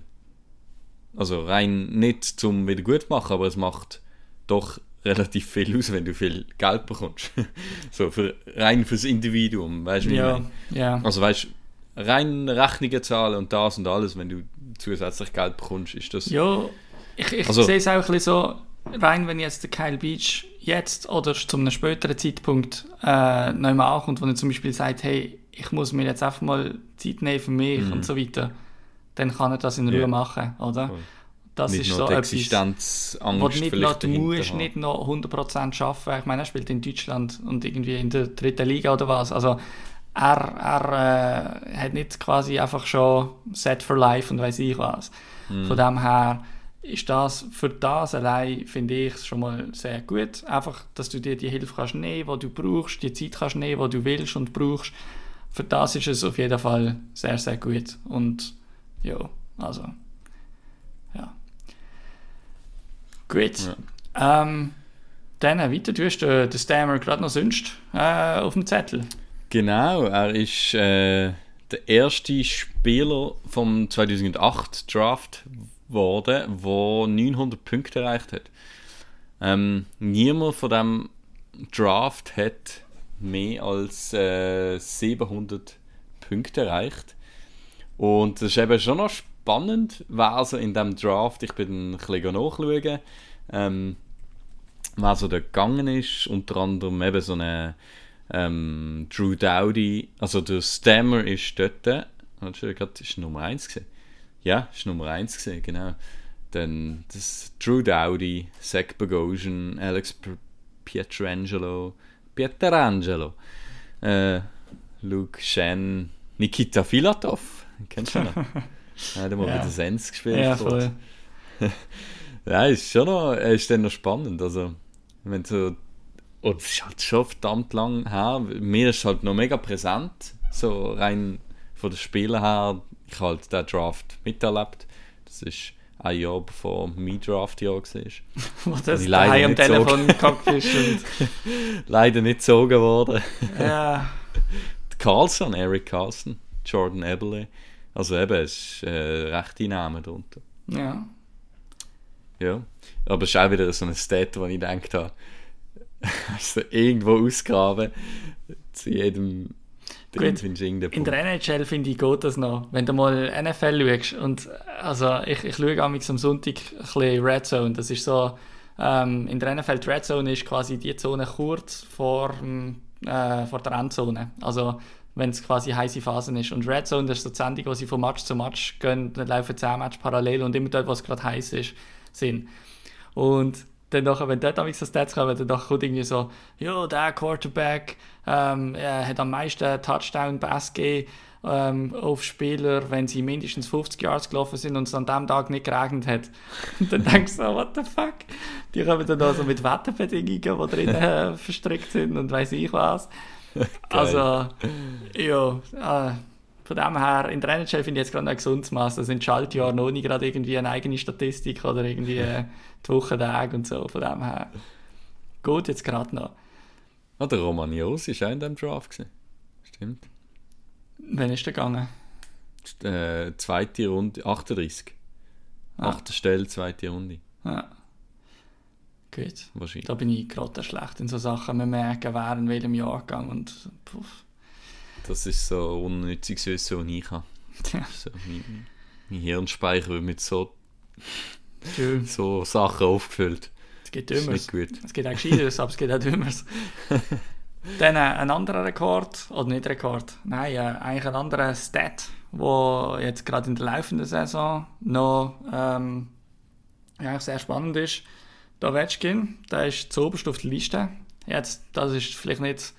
also rein nicht zum Wiedergutmachen, aber es macht doch relativ viel aus, wenn du viel Geld bekommst. so für, rein fürs Individuum, weißt du, ich Ja, meine? ja. Also weißt rein Rechnungen zahlen und das und alles, wenn du zusätzlich Geld bekommst, ist das. Ja, ich, ich Also- sehe es auch ein bisschen so, rein wenn jetzt der Kyle Beach jetzt oder zu einem späteren Zeitpunkt äh, noch mal ankommt, wo er zum Beispiel sagt, hey, ich muss mir jetzt einfach mal Zeit nehmen für mich und so weiter, dann kann er das in Ruhe Mhm. Ja. machen, oder? Voll. Das nicht ist so etwas, wo du nicht noch, du musst nicht noch 100% arbeiten. Ich meine, er spielt in Deutschland und irgendwie in der dritten Liga oder was. Also er, er äh, hat nicht quasi einfach schon Set for Life und weiß ich was. Mhm. Von dem her ist das für das allein, finde ich, schon mal sehr gut. Einfach, dass du dir die Hilfe kannst nehmen, die du brauchst, die Zeit kannst nehmen, die du willst und brauchst. Für das ist es auf jeden Fall sehr, sehr gut. Und ja, also, ja. Gut. Ähm, dann weiter, du hast den, den Stammer gerade noch sonst äh, auf dem Zettel. Genau, er ist äh, der erste Spieler vom 2008 Draft geworden, der 900 Punkte erreicht hat. Ähm, niemand von dem Draft hat mehr als äh, 700 Punkte erreicht. Und das ist eben schon noch spannend, wer so in diesem Draft, ich bin ein bisschen nachschauen, ähm, wer so da gegangen ist. Unter anderem eben so eine ähm, Drew Dowdy, also der Stammer ist dort, hat schon gerade, ist Nummer 1 gesehen. Ja, ist Nummer 1 gesehen, genau. Dann das Drew Dowdy, Zach Bogosian, Alex Pietrangelo, Pietrangelo, äh, Luke Shen, Nikita Filatov, kennst du noch? ja, der mal Ja. bei der Sens gespielt. Ja, hat. voll. Ja, ist schon noch, äh, ist dann noch spannend. Also, wenn so, und es ist halt schon verdammt lang her. Mir ist es halt noch mega präsent, so rein von den Spielen her. Halt den Draft miterlebt. Das ist ein Jahr bevor mein Draft-Jahr war. Wo das daheim am Telefon gekackt ist. Und, Leider nicht gezogen worden. ja, Carlson, Eric Carlson, Jordan Eberle. Also eben, es ist äh, rechte Namen drunter. ja. Ja, aber es ist auch wieder so ein Stat, wo ich gedacht habe, du irgendwo ausgraben, zu jedem Gut, In der NHL finde ich geht das noch. Wenn du mal NFL schaust und also ich, ich schaue am Sonntag ein bisschen Red Zone. Das ist so, ähm, in der NFL die Red Zone ist quasi die Zone kurz vor, äh, vor der Endzone. Also wenn es quasi heiße Phasen ist. Und Red Zone, das ist so die Sendung, wo sie von Match zu Match gehen, dann laufen 10 Matches parallel und immer dort, wo es gerade heiß ist, sind. Und dann nachher, wenn dort so Stats kommen, dann kommt irgendwie so, ja, der Quarterback ähm, er hat am meisten Touchdown-Pass gegeben ähm, auf Spieler, wenn sie mindestens 50 Yards gelaufen sind und es an dem Tag nicht geregnet hat. Und dann denkst du so, what the fuck? Die kommen dann da so mit Wetterbedingungen, die drin äh, verstrickt sind und weiß ich was. Also, ja, äh, von dem her, in der NHL finde ich jetzt gerade ein gesundes Maß. Das sind Schaltjahre noch nicht gerade irgendwie eine eigene Statistik oder irgendwie äh, die Wochentage und so. Von dem her. Gut, jetzt gerade noch. Ah, der Romanios war auch in diesem Draft. Gewesen. Stimmt. Wann ist der gegangen? Äh, zweite Runde, 38. Ah. Achte Stelle, zweite Runde. Ja. Gut. Wahrscheinlich. Da bin ich gerade schlecht in so Sachen. Wir merken, wer in welchem Jahrgang und puff. Das ist so unnütziges Wissen, das ich habe. Tja, So, mein, mein Hirnspeicher wird mit so, schön. so Sachen aufgefüllt. Es nicht gut. Es gibt auch Gescheiteres, aber es gibt auch Dümmeres. Dann äh, ein anderer Rekord, oder nicht Rekord, nein, äh, eigentlich ein anderer Stat, der jetzt gerade in der laufenden Saison noch ähm, ja, sehr spannend ist. Der Ovechkin, der ist zuoberst auf der Liste. Jetzt, das ist vielleicht nicht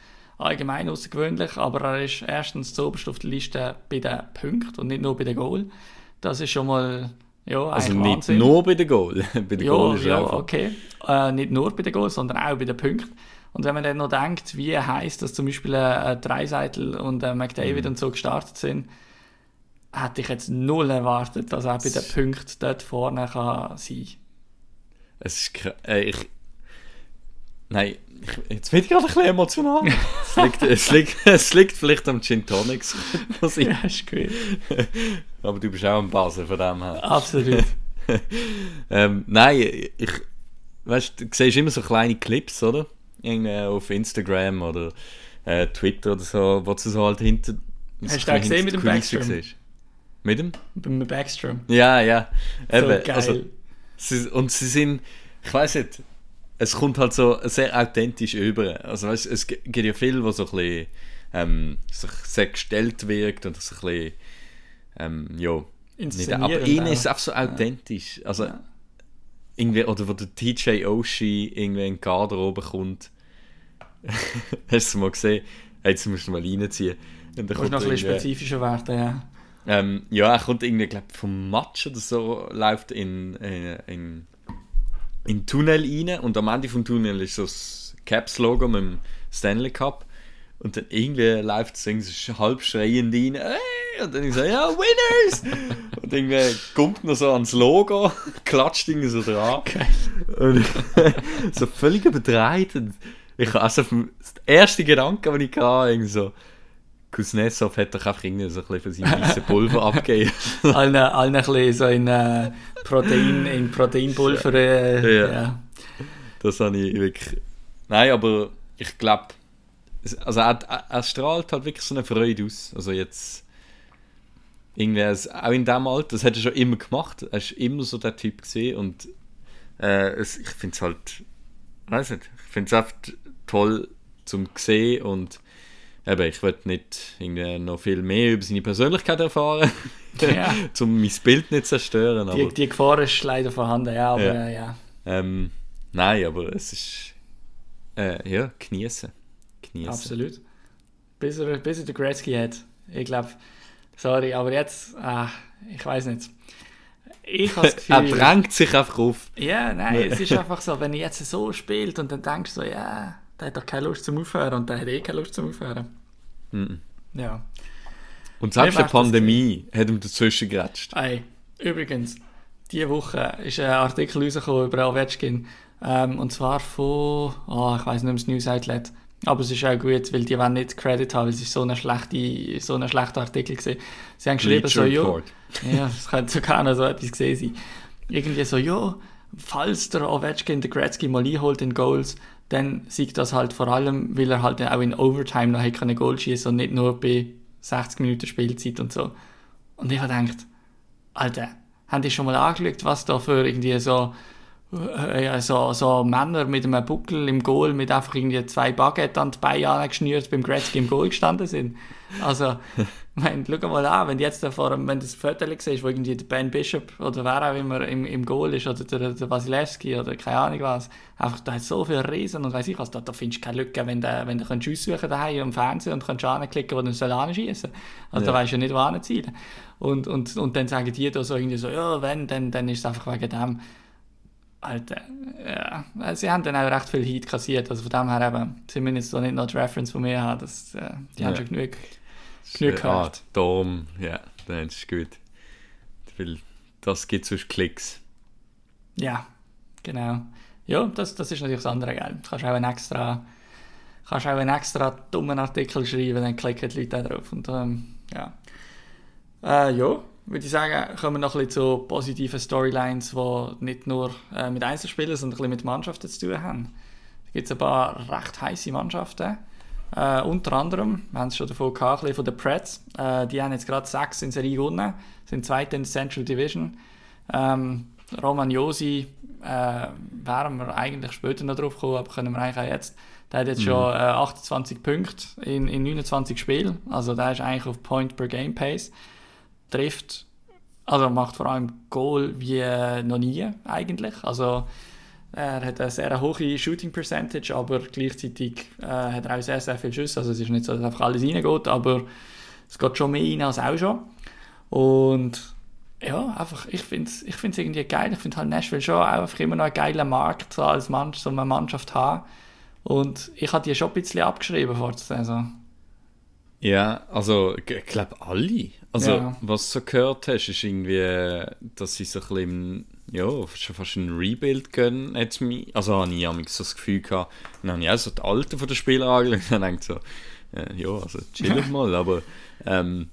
allgemein außergewöhnlich, aber er ist erstens zuoberst auf der Liste bei den Punkten und nicht nur bei den Goal. Das ist schon mal ja, Also nicht Wahnsinn. nur bei den Goal. bei den Ja, Goal ist ja einfach. okay. Äh, nicht nur bei den Goals, sondern auch bei den Punkten. Und wenn man dann noch denkt, wie heißt, dass zum Beispiel äh, Dreiseitel und äh, McDavid Mhm. und so gestartet sind, hätte ich jetzt null erwartet, dass er bei den Punkten dort vorne kann sein Es ist äh, ich Nein, jetzt ich gerade ein bisschen emotional. es, liegt, es, liegt, es liegt vielleicht am Gin Tonics. muss ich- Ja, ist gut. Aber du bist auch ein Basel von dem her. Absolut. Ähm, nein, ich. Weißt du, siehst immer so kleine Clips, oder? Irgendwie auf Instagram oder äh, Twitter oder so, wo du so halt hinter. Hast du auch gesehen mit dem Backstrom? siehst. Mit dem? Beim Backstrom. Ja, ja. So Eben, geil. also, sie, und sie sind, ich weiß nicht, es kommt halt so sehr authentisch über. Also weißt, es gibt ja viel, wo so ein bisschen ähm, sich sehr gestellt wirkt und so ein bisschen, ähm, ja, nicht, aber auch. ist es einfach so authentisch. Also Ja. irgendwie, oder wo der TJ Oshie irgendwie in den Kader oben kommt. Hast du mal gesehen? Jetzt musst du mal reinziehen. Und dann Muss noch ein bisschen spezifischer werden, ja. ähm, ja, er kommt irgendwie, glaube vom Match oder so, läuft in, in, in, in den Tunnel rein und am Ende vom Tunnel ist so das Caps-Logo mit dem Stanley Cup und dann irgendwie läuft es so halb schreiend rein, hey! Und dann ich so, ja, Winners! Und irgendwie kommt noch so ans Logo, klatscht irgendwie so dran. Okay. Und so völlig übertreibt. Und ich also der erste Gedanke, den ich hatte, irgendwie so, Kuznetsov hat doch einfach irgendwie so ein bisschen von seinem weißen Pulver abgegeben. allen, allen ein bisschen so in äh, Protein, in Proteinpulver. Äh, Ja. ja. Das habe ich wirklich. Nein, aber ich glaube, also er, er, strahlt halt wirklich so eine Freude aus. Also jetzt irgendwie, auch in dem Alter, das hat er schon immer gemacht. Er ist immer so der Typ gesehen und äh, es, ich finde es halt, weiß nicht, ich finde es einfach toll zum sehen und eben, ich will nicht irgendwie noch viel mehr über seine Persönlichkeit erfahren, Ja. um mein Bild nicht zu zerstören. Aber, Die, die Gefahr ist leider vorhanden, ja, aber Ja. ja. ähm, nein, aber es ist äh, ja genießen, genießen. Absolut. Bis er, bis er den Gretzky hat. Ich glaube, sorry, aber jetzt, ah, ich weiß nicht. Ich habe das Er Gefühl. drängt sich einfach auf. ja, nein, es ist einfach so, wenn er jetzt so spielt und dann denkst du so, ja, der hat doch keine Lust zum Aufhören und der hat eh keine Lust zum Aufhören. Mhm. Ja. Und selbst das Pandemie hat ihm dazwischen geratscht. Ey, übrigens, diese Woche ist ein Artikel rausgekommen über Ovechkin. Ähm, und zwar von, oh, ich weiß nicht mehr das News Outlet. Aber es ist auch gut, weil die wollen nicht Credit haben, weil es ist so ein schlechter so ein schlechter Artikel gewesen. Sie haben geschrieben so, Bleacher ja, das könnte sogar noch so etwas gesehen sein. Irgendwie so, ja, falls der Ovechkin den Gretzky mal einholt in Goals, dann sieht das halt vor allem, weil er halt auch in Overtime noch hätte können Goal schießen und nicht nur bei 60 Minuten Spielzeit und so. Und ich habe gedacht, Alter, haben die schon mal angeschaut, was da für irgendwie so, äh, ja, so, so Männer mit einem Buckel im Goal mit einfach irgendwie zwei Baguette an die Beine angeschnürt beim Gretzky im Goal gestanden sind? Also, meine, schau mal an, wenn jetzt da vor dem, wenn das Foto siehst, wo irgendwie der Ben Bishop oder wer auch immer im, im Goal ist oder der, der Wasilewski oder keine Ahnung was, einfach, da hat so viele Riesen und weiß ich was, da, da findest du keine Lücke, wenn du, wenn du kannst aussuchen daheim am Fernsehen und kannst anklicken, wo du soll anschießen. Also Ja. da weißt du ja nicht, wo anzielen. Und, und, und dann sagen die da so irgendwie so, ja, wenn, dann, dann ist es einfach wegen dem. Alter, ja, sie haben dann auch recht viel Heat kassiert, also von dem her eben, jetzt da nicht noch die Reference von mir haben, das, äh, die haben Ja. schon genug, genug Ah, gehört. Dom, ja, das ist gut. Weil das gibt sonst Klicks. Ja, genau. Ja, das, das ist natürlich das andere, gell. Du kannst auch einen extra, kannst auch einen extra dummen Artikel schreiben, dann klicken die Leute auch drauf und ähm, ja. Äh, ja, würde ich sagen, kommen wir noch ein bisschen zu positiven Storylines, die nicht nur äh, mit Einzelspielern, sondern ein bisschen mit Mannschaften zu tun haben. Da gibt es ein paar recht heiße Mannschaften. Äh, unter anderem, wir haben es schon davon gehabt, von den Preds. Äh, die haben jetzt gerade sechs in Serie gewonnen, sind zweite in der Central Division. Ähm, Roman Josi äh, wären wir eigentlich später noch drauf gekommen, aber können wir eigentlich auch jetzt. Der hat jetzt schon äh, 28 Punkte in, in 29 Spielen, also der ist eigentlich auf Point per Game Pace. Trifft, also macht vor allem Goal wie äh, noch nie eigentlich. Also er hat eine sehr hohe Shooting Percentage, aber gleichzeitig äh, hat er auch sehr, sehr viele Schüsse. Also es ist nicht so, dass einfach alles reingeht, aber es geht schon mehr rein als auch schon. Und ja, einfach, ich finde es ich find's irgendwie geil. Ich finde halt Nashville schon auch einfach immer noch einen geilen Markt, so als Mann, so eine Mannschaft haben. Und ich habe die schon ein bisschen abgeschrieben vor der Saison. Ja, also ich glaube alle. Also Ja. was du so gehört hast, ist irgendwie, dass sie so ein bisschen, ja, schon fast ein Rebuild mich, also habe ich amigs so das Gefühl gehabt, dann habe ich auch so die Alten von der Spieler angeschaut und dann denkt so, äh, ja, also chillen mal, aber ähm,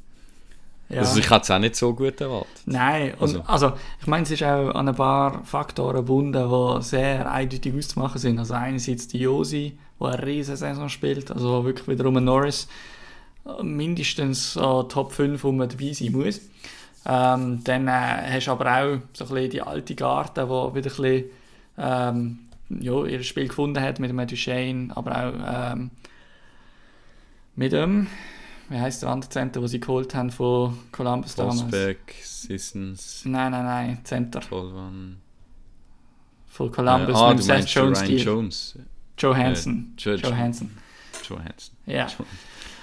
Ja. also ich hätte es auch nicht so gut erwartet. Nein, Also- also, ich meine, es ist auch an ein paar Faktoren gebunden, die sehr eindeutig auszumachen sind. Also einerseits die Josi, der eine riesige Saison spielt, also wirklich wiederum ein Norris, äh, mindestens so Top 5, wo man dabei sein muss. Ähm, dann äh, hast du aber auch so ein bisschen die alte Garde, die wieder ein bisschen ähm, ja, ihr Spiel gefunden hat mit dem Duchesne, aber auch ähm, mit dem, wie heißt der andere Center, den sie geholt haben von Columbus damals? Forsberg, Sissons, Nein, nein, nein, Center Tolvan. von Columbus ah, mit Seth Jones. Jones. Johansson. Äh, Jo- Jo- Johansson. Johansson. Ja.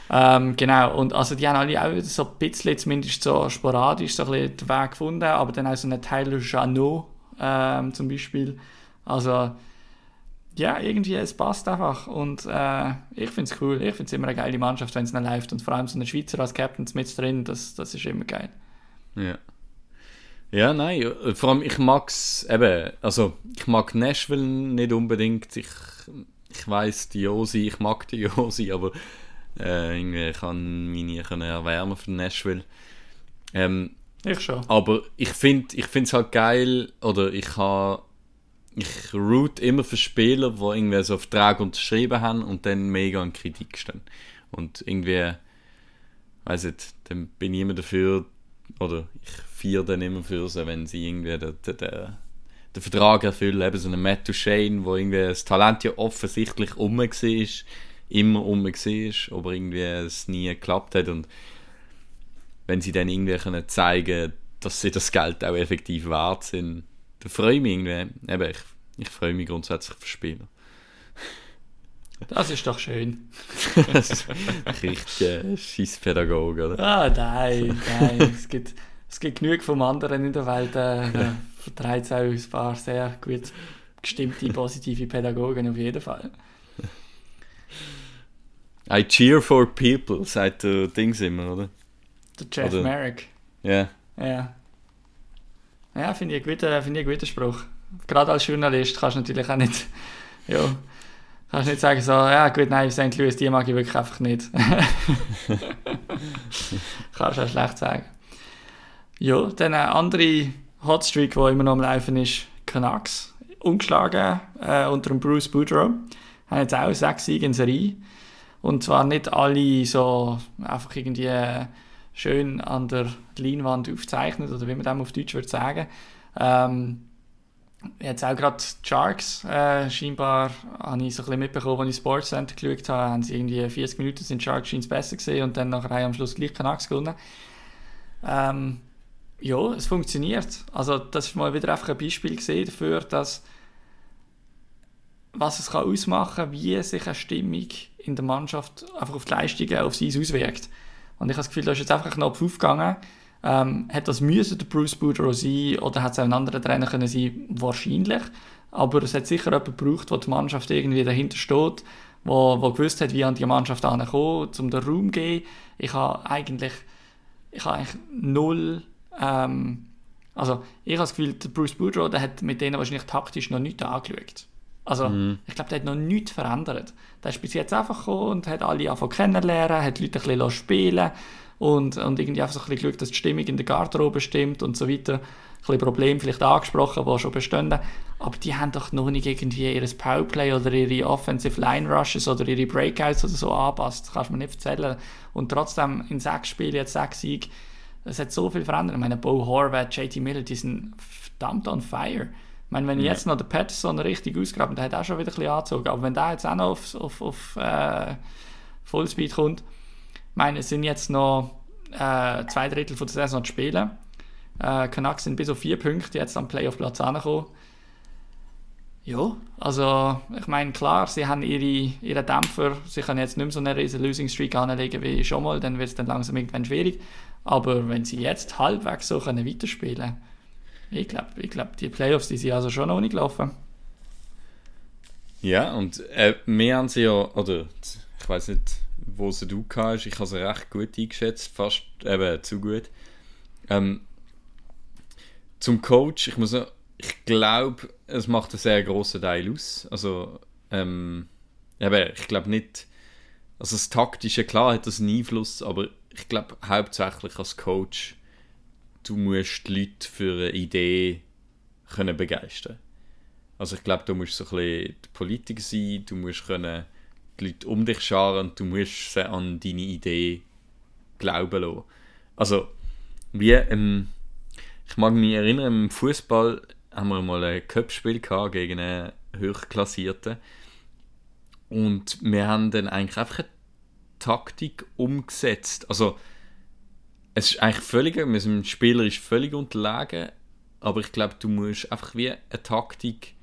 Ähm, genau, und also die haben alle auch so ein bisschen, zumindest so sporadisch, so ein bisschen den Weg gefunden, aber dann auch so einen Tyler Janot ähm, zum Beispiel. Also, ja, irgendwie, es passt einfach. Und äh, ich finde es cool. Ich finde es immer eine geile Mannschaft, wenn es dann läuft. Und vor allem so ein Schweizer als Captain mit drin, das, das ist immer geil. Ja. Ja, nein, vor allem ich mag es eben, also ich mag Nashville nicht unbedingt, ich, ich weiss die Josi, ich mag die Josi, aber äh, irgendwie kann mich nie können erwärmen von Nashville. Ähm, ich schon. Aber ich finde ich es halt geil, oder ich habe ich root immer für Spieler, die irgendwie so Vertrag unterschrieben haben und dann mega in Kritik stehen. Und irgendwie, weiß nicht, dann bin ich immer dafür, oder ich feiere dann immer für sie, wenn sie irgendwie den, den, den, Vertrag erfüllen, eben so einen Matt Shane, wo irgendwie das Talent ja offensichtlich um war, immer um war, aber irgendwie es nie geklappt hat und wenn sie dann irgendwie können zeigen dass sie das Geld auch effektiv wert sind, dann freue ich mich irgendwie. Eben, ich, ich freue mich grundsätzlich für Spieler. Das ist doch schön. Richtig äh, Schisspädagoge, oder? Ah, nein, nein. es, gibt, es gibt genug vom anderen in der Welt. Äh, da vertreibt es auch ein paar sehr gut gestimmte, positive Pädagogen auf jeden Fall. I cheer for people, sagt der Dings immer, oder? Der Jeff oder? Merrick. Ja. Ja. Ja, finde ich, find ich einen guten Spruch. Gerade als Journalist kannst du natürlich auch nicht. Ja, kannst nicht sagen so, ja gut, nein, St. Louis, die mag ich wirklich einfach nicht. kannst du auch schlecht sagen. Ja, dann eine andere Hotstreak, die immer noch am Laufen ist, Canucks. Umgeschlagen äh, unter dem Bruce Boudreau. Haben jetzt auch sechs Siege in Serie. Und zwar nicht alle so einfach irgendwie schön an der Leinwand aufzeichnet, oder wie man das auf Deutsch würde sagen. Ähm, jetzt auch gerade Sharks, äh, scheinbar habe ich so ein bisschen mitbekommen, als ich Sportscenter geschaut habe, haben sie irgendwie 40 Minuten sind Sharks scheint besser gesehen und dann nachher am Schluss gleich Canucks gewonnen. Ähm, ja, es funktioniert. Also das ist mal wieder einfach ein Beispiel gesehen dafür, dass was es kann ausmachen wie sich eine Stimmung in der Mannschaft einfach auf die Leistungen, auf sie auswirkt. Und ich habe das Gefühl, da ist jetzt einfach ein Knopf aufgegangen. Ähm, hat das müssen der Bruce Boudreau sein oder hat es auch ein anderer Trainer können sein? Wahrscheinlich. Aber es hat sicher jemanden gebraucht, wo die Mannschaft irgendwie dahinter steht, wo, wo gewusst hat, wie an die Mannschaft ankommen, um den Raum zu gehen. Ich habe eigentlich, ich habe eigentlich null, ähm, also ich habe das Gefühl, der Bruce Boudreau, der hat mit denen wahrscheinlich taktisch noch nichts angeschaut. Also, mhm. ich glaube, der hat noch nichts verändert. Der ist bis jetzt einfach gekommen und hat alle einfach kennenlernen, hat Leute ein bisschen spielen und, und irgendwie einfach so ein bisschen geschaut, dass die Stimmung in der Garderobe stimmt und so weiter. Ein bisschen Probleme vielleicht angesprochen, die schon bestehen. Aber die haben doch noch nicht irgendwie ihr Powerplay oder ihre Offensive Line Rushes oder ihre Breakouts oder so angepasst. Das kannst du mir nicht erzählen. Und trotzdem in sechs Spielen jetzt sechs Siege, es hat so viel verändert. Ich meine, Bo Horvath, JT Miller, die sind verdammt on fire. Ich meine, wenn ja. jetzt noch der Patterson richtig ausgraben, der hat auch schon wieder ein bisschen angezogen. Aber wenn der jetzt auch noch auf, auf, auf äh, Fullspeed kommt, ich meine, es sind jetzt noch äh, zwei Drittel von der Saison zu spielen. Äh, Canucks sind bis auf vier Punkte jetzt am Playoff-Platz angekommen. Ja, also ich meine, klar, sie haben ihre, ihre Dämpfer, sie können jetzt nicht mehr so eine riesen Losing Streak anlegen wie schon mal, dann wird es dann langsam irgendwann schwierig. Aber wenn sie jetzt halbwegs so können weiterspielen können, ich glaube, ich glaub, die Playoffs, sind also schon noch nicht gelaufen. Ja, und äh, wir haben sie ja, oder ich weiß nicht, wo sie du hast, ich habe sie recht gut eingeschätzt, fast eben zu gut. Ähm, zum Coach, ich muss noch, ich glaube, es macht einen sehr grossen Teil aus. Also, ähm, eben, ich glaube nicht, also das Taktische, klar hat das einen Einfluss, aber ich glaube hauptsächlich als Coach du musst die Leute für eine Idee können begeistern Also ich glaube, du musst so ein bisschen die Politiker sein, du musst können die Leute um dich scharen und du musst sie an deine Idee glauben lassen. Also, wie, ähm, ich mag mich erinnern, im Fußball haben wir mal ein Cup-Spiel gegen einen Höchstklassierten und wir haben dann eigentlich einfach eine Taktik umgesetzt. Also, es ist eigentlich völlig, wir sind spielerisch völlig unterlegen, aber ich glaube, du musst einfach wie eine Taktik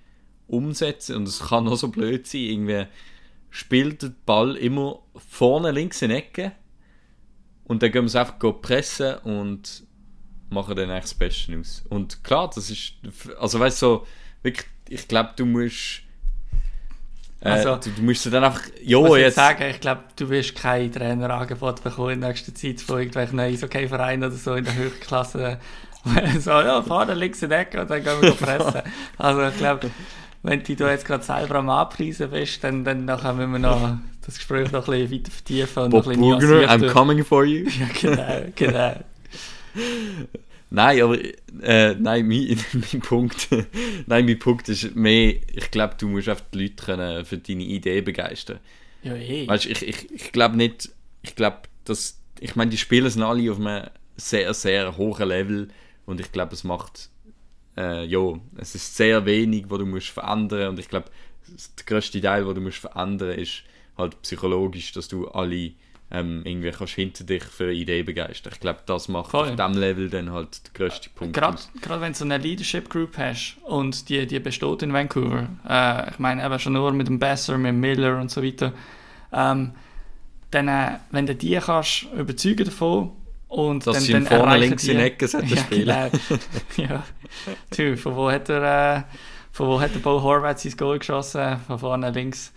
umsetzen und es kann auch so blöd sein, irgendwie spielt der Ball immer vorne links in die Ecke und dann gehen wir es einfach pressen und machen dann eigentlich das Beste aus. Und klar, das ist, also weißt du, so, wirklich, ich glaube, du musst Äh, Also, du, du musst dann einfach, Ich jo, muss jetzt jetzt, sagen, ich glaube, du wirst kein Trainerangebot bekommen in nächster Zeit von irgendwelchen Eishockey-Vereinen oder so in der Höchstklasse. so, ja, vorne links in der Ecke und dann gehen wir fressen. also ich glaube, wenn du jetzt gerade selber am Anpreisen bist, dann, dann nachher müssen wir noch das Gespräch noch ein bisschen weiter vertiefen und Bob noch ein bisschen Bugner, I'm coming for you. Ja, genau, genau. Nein, aber äh, nein, mein, mein Punkt, nein, mein Punkt ist mehr, ich glaube, du musst einfach die Leute können für deine Idee begeistern. Ja, eh. Weißt, ich, ich, ich glaube nicht, ich glaube, dass, ich meine, die Spieler sind alle auf einem sehr, sehr hohen Level und ich glaube, es macht, äh, ja, es ist sehr wenig, wo du musst verändern und ich glaube, der größte Teil, wo du musst verändern, ist halt psychologisch, dass du alle ähm, irgendwie kannst hinter dich für eine Idee begeistern. Ich glaube, das macht Voll. auf diesem Level dann halt der größte Punkt. Gerade gerade wenn du so eine Leadership Group hast und die, die besteht in Vancouver, äh, ich meine eben schon nur mit dem Besser, mit dem Miller und so weiter, ähm, dann, äh, wenn du die kannst überzeugen davon und Dass dann, dann vorne links die, in Ecke ja, spielen. Genau. ja. Du, von wo hat er, äh, von wo hat der Bo Horvath sein Goal geschossen? Von vorne links.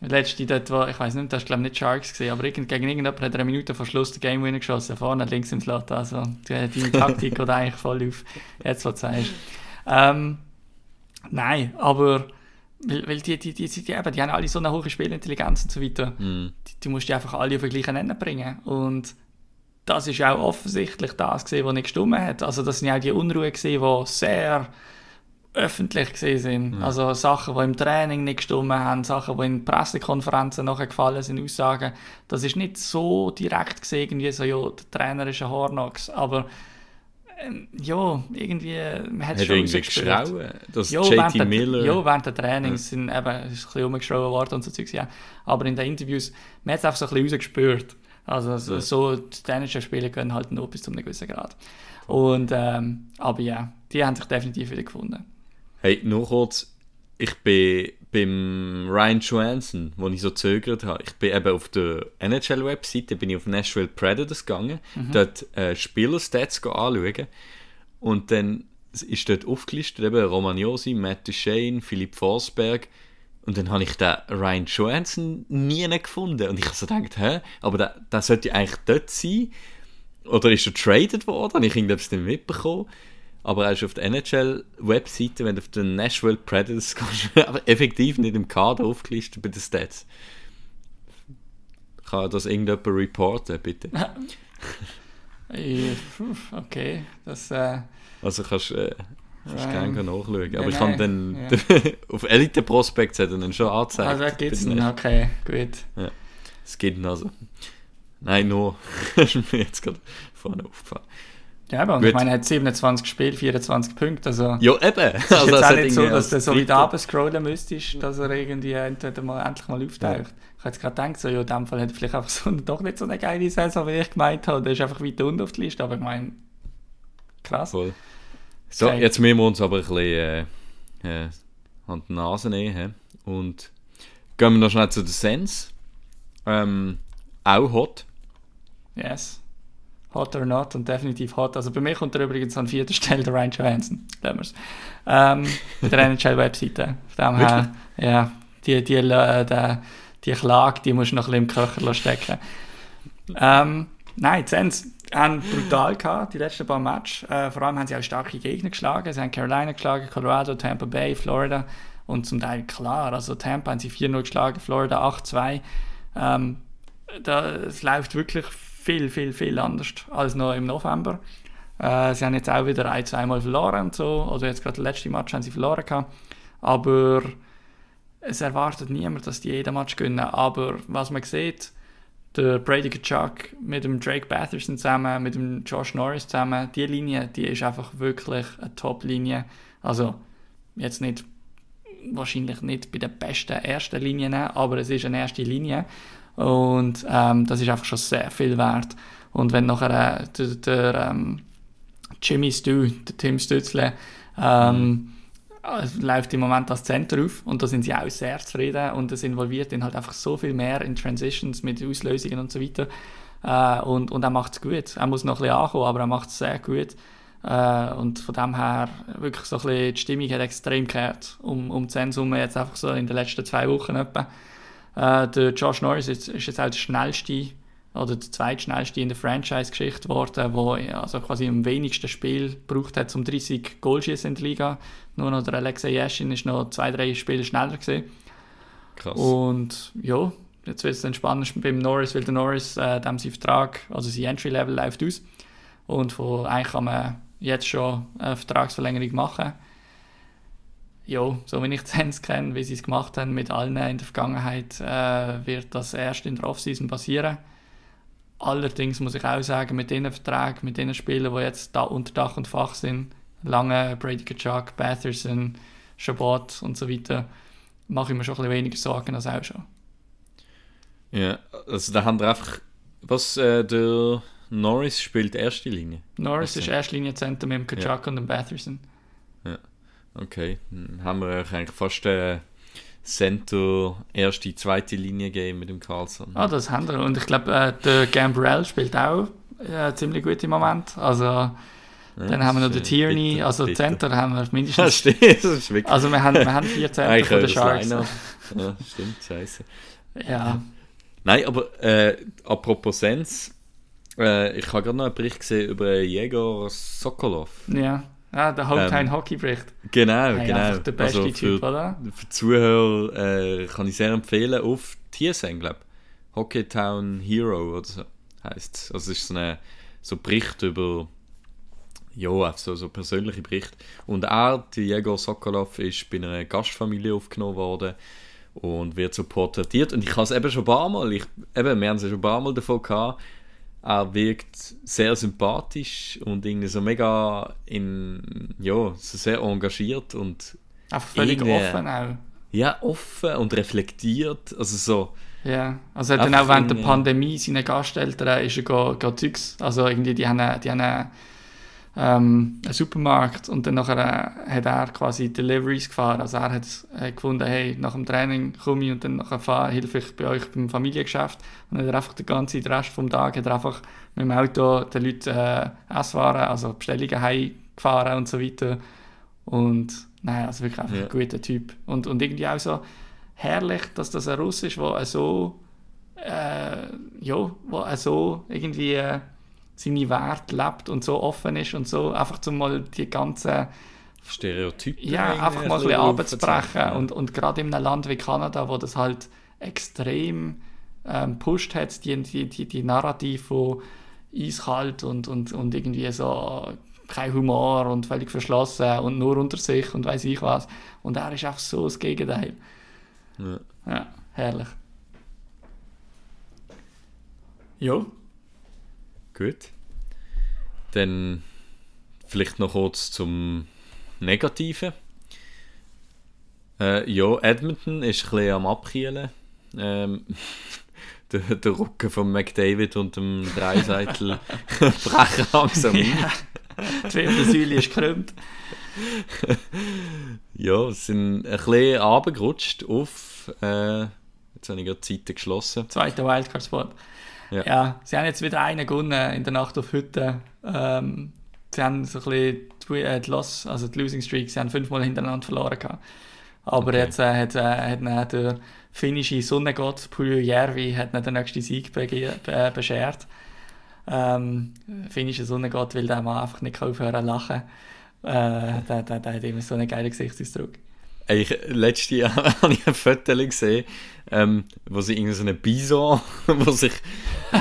Letzte dort, wo, ich weiß nicht, das war glaube ich nicht Sharks gesehen, aber irgend, gegen irgendjemand hat er eine Minute vor Schluss den Game Winner geschossen, vorne links im Slot. Also deine Taktik geht eigentlich voll auf, jetzt was du sagst. Ähm, nein, aber weil, weil die, die, die, die, die, eben, die haben alle so eine hohe Spielintelligenz und so weiter. Mhm. Die, die musst du einfach alle auf den gleichen Nenner bringen. Und das ist auch offensichtlich das was nicht gestimmt hat. Also das sind ja auch die Unruhe die sehr öffentlich gesehen sind. Also Sachen, die im Training nicht gestimmt haben, Sachen, die in Pressekonferenzen nachher gefallen sind, Aussagen. Das ist nicht so direkt gesehen, irgendwie so, ja, der Trainer ist ein Hornox, aber ähm, ja, irgendwie, man hat es schon geschrauen? Dass Ja, während JT der, Miller... ja, während der Trainings sind eben, ist ein bisschen rumgeschraubt worden und so Zeugs, ja. Aber in den Interviews, man hat es einfach so ein bisschen rausgespürt. Also so, Ja. so die dänischen Spieler können halt nur bis zu einem gewissen Grad. Und, ähm, aber ja, die haben sich definitiv wieder gefunden. Hey, nur kurz. Ich bin beim Ryan Johansson, wo ich so zögert habe. Ich bin eben auf der NHL-Webseite, bin ich auf Nashville Predators gegangen, dort äh, Spielerstats anschauen. Und dann ist dort aufgelistet eben Romagnosi, Matt Duchesne, Philipp Forsberg. Und dann habe ich den Ryan Johansson nie gefunden. Und ich habe so gedacht, hä? Aber der, der sollte eigentlich dort sein. Oder ist er traded worden? Habe ich irgendetwas nicht mitbekommen? Aber er ist auf der NHL-Webseite, wenn du auf den Nashville Predators kommst, aber effektiv nicht im Kader aufgelistet bei den Stats. Kann das irgendjemand reporten, bitte? Okay, das, äh, Also kannst äh, kannst Ähm, gerne nachschauen. ja, Aber ich habe nein, dann auf Elite Prospects hat er dann schon angezeigt. also gibt es okay, gut. Es gibt ihn also. Nein, nur. ist mir jetzt gerade vorne aufgefallen. Ja, aber und Gut. ich meine, er hat 27 Gespielt, 24 Punkte, also... Ja, eben. Es ist jetzt es auch nicht so, dass du so weit Dritter- runter scrollen müsstest, dass er irgendwie entweder mal endlich mal auftaucht. Ich habe jetzt gerade gedacht, so, ja, in dem Fall hat er vielleicht einfach so, doch nicht so eine geile Saison, wie ich gemeint habe. Der ist einfach weit unten auf der Liste, aber ich meine, krass. Voll. So, Okay. jetzt müssen wir uns aber ein bisschen äh, äh, an die Nase nehmen. Und gehen wir noch schnell zu den Sens. Ähm, auch hot. Yes. Hot or not und definitiv hot. Also bei mir kommt er übrigens an vierter Stelle der Ryan Johansson. Lassen. Ähm, bei der NHL-Webseite. Von dem her, ja, die, die, äh, die, die Klage, die musst du noch ein bisschen im Köcher stecken. Ähm, nein, die Sens haben brutal gehabt, die letzten paar Matches. Äh, vor allem haben sie auch starke Gegner geschlagen. Sie haben Carolina geschlagen, Colorado, Tampa Bay, Florida und zum Teil klar. Also Tampa haben sie 4-0 geschlagen, Florida 8-2. Ähm, da, es läuft wirklich viel, viel, viel anders als noch im November. Äh, sie haben jetzt auch wieder ein, zweimal verloren und so. Also jetzt gerade der letzte Match haben sie verloren gehabt. Aber es erwartet niemand, dass die jeden Match gewinnen. Aber was man sieht, der Brady Kachuk mit dem Drake Batherson zusammen, mit dem Josh Norris zusammen, die Linie, die ist einfach wirklich eine Top-Linie. Also jetzt nicht, wahrscheinlich nicht bei den besten ersten Linien, aber es ist eine erste Linie. Und ähm, das ist einfach schon sehr viel wert. Und wenn nachher äh, der, der ähm, Jimmy Stu, der Tim Stützle, ähm, äh, läuft im Moment als Center auf und da sind sie auch sehr zufrieden und es involviert ihn halt einfach so viel mehr in Transitions mit Auslösungen und so weiter. Äh, und, und er macht es gut. Er muss noch ein bisschen ankommen, aber er macht es sehr gut. Äh, und von dem her wirklich so ein bisschen, die Stimmung hat extrem gekehrt um, um 10 Summe jetzt einfach so in den letzten zwei Wochen etwa. Äh, der Josh Norris ist, ist jetzt auch der schnellste oder der zweitschnellste in der Franchise-Geschichte geworden, der also quasi am wenigsten Spiel gebraucht hat, um 30 Goal schießen in der Liga. Nur noch der Alexei Yashin ist noch zwei, drei Spiele schneller gewesen. Krass. Und ja, jetzt wird es dann spannend beim Norris, weil der Norris, äh, dem sein Vertrag, also sein Entry-Level läuft aus. Und von eigentlich kann man jetzt schon eine Vertragsverlängerung machen. Ja, so wie ich die Sens kenne, wie sie es gemacht haben mit allen in der Vergangenheit, äh, wird das erst in der Offseason passieren. Allerdings muss ich auch sagen, mit den Verträgen, mit den Spielern, die jetzt da unter Dach und Fach sind, Lange, Brady Kachuk, Batherson, Shabbat und so weiter, mache ich mir schon ein bisschen weniger Sorgen als auch schon. Ja, also da haben wir einfach. Was, äh, der Norris spielt erste Linie? Norris Also- ist erste Linie Center mit dem Kachuk und dem Batherson. Okay, dann haben wir eigentlich fast äh, Center erste, zweite Linie gegeben mit dem Carlson. Ah, das haben wir. Und ich glaube, äh, der Gambrell spielt auch äh, ziemlich gut im Moment. Also, Ja, dann haben wir noch den Tierney, bitter, also bitter. Center haben wir Ja, mindestens. stimmt, das ist wirklich. Also, wir haben, wir haben vier Center von den Sharks. Ja, stimmt, scheiße. Ja, Nein, aber äh, apropos Sens, äh, ich habe gerade noch einen Bericht gesehen über Jäger Sokolov. ja. Ja der Hometown Ähm, Hockey Bericht. Genau, Hey, genau. Der beste Also Typ, für, oder? für Zuhörer äh, kann ich sehr empfehlen auf TSN, glaube ich. Hockeytown Hero oder so heißt Also es ist so ein so Bericht über ja, so, so persönliche Bericht. Und er, Jäger Sokolov, ist bei einer Gastfamilie aufgenommen worden und wird so porträtiert. Und ich habe es eben schon ein paar Mal, ich, eben, wir haben es schon ein paar Mal davon gehabt, er wirkt sehr sympathisch und irgendwie so mega in, ja, so sehr engagiert und Einfach völlig offen auch. ja, offen und reflektiert. Also so, Ja, also er hat dann auch während der Pandemie seinen Gasteltern ist er go, go Zeugs, also irgendwie die haben, die haben ähm, einen Supermarkt und dann nachher äh, hat er quasi Deliveries gefahren, also er hat äh, gefunden, hey, nach dem Training komme ich und dann nachher fahre, helfe ich bei euch beim Familiengeschäft. Und dann hat er einfach den ganzen Rest vom Tag hat er einfach mit dem Auto den Leuten äh, Esswaren, also Bestellungen heimgefahren und so weiter. Und nein, also wirklich einfach Ja. ein guter Typ. Und, und irgendwie auch so herrlich, dass das ein Russ ist, der so äh, ja, wo so irgendwie äh, seine Werte lebt und so offen ist und so einfach zum mal die ganzen Stereotypen. ja einfach mal ein bisschen abzubrechen und, und gerade in einem Land wie Kanada, wo das halt extrem ähm, pusht hat, die, die, die, die Narrativ von eiskalt und, und, und irgendwie so kein Humor und völlig verschlossen und nur unter sich und weiß ich was und er ist einfach so das Gegenteil. Ja. Ja, herrlich. Ja. Gut. Dann vielleicht noch kurz zum Negativen. Äh, ja, Edmonton ist ein bisschen am Abkielen. Ähm, der, der Rücken von McDavid und dem Dreiseitel brechen langsam ein. Die Wirbelsäule ist gekrümmt. Ja, sind ein bisschen runtergerutscht auf. Äh, jetzt habe ich gerade die Seite geschlossen. Zweiter Wildcard-Spot. Ja. Ja. sie haben jetzt wieder einen gewonnen in der Nacht auf Hütte. Ähm, sie haben so ein bisschen die, äh, die Loss, also die Losing Streak, sie haben fünfmal hintereinander verloren gehabt. Aber Okay. jetzt äh, hat, äh, hat ihnen der finnische Sonnengott Puljujärvi hat ihnen den nächsten Sieg bege- be beschert. Ähm, finnischer Sonnengott will der Mann einfach nicht aufhören zu lachen. Äh, der, der, der hat immer so einen geilen Gesichtsausdruck. Ich, letztes Jahr habe ich ein Foto gesehen, ähm, wo sie irgendwie so einen Bison, wo sich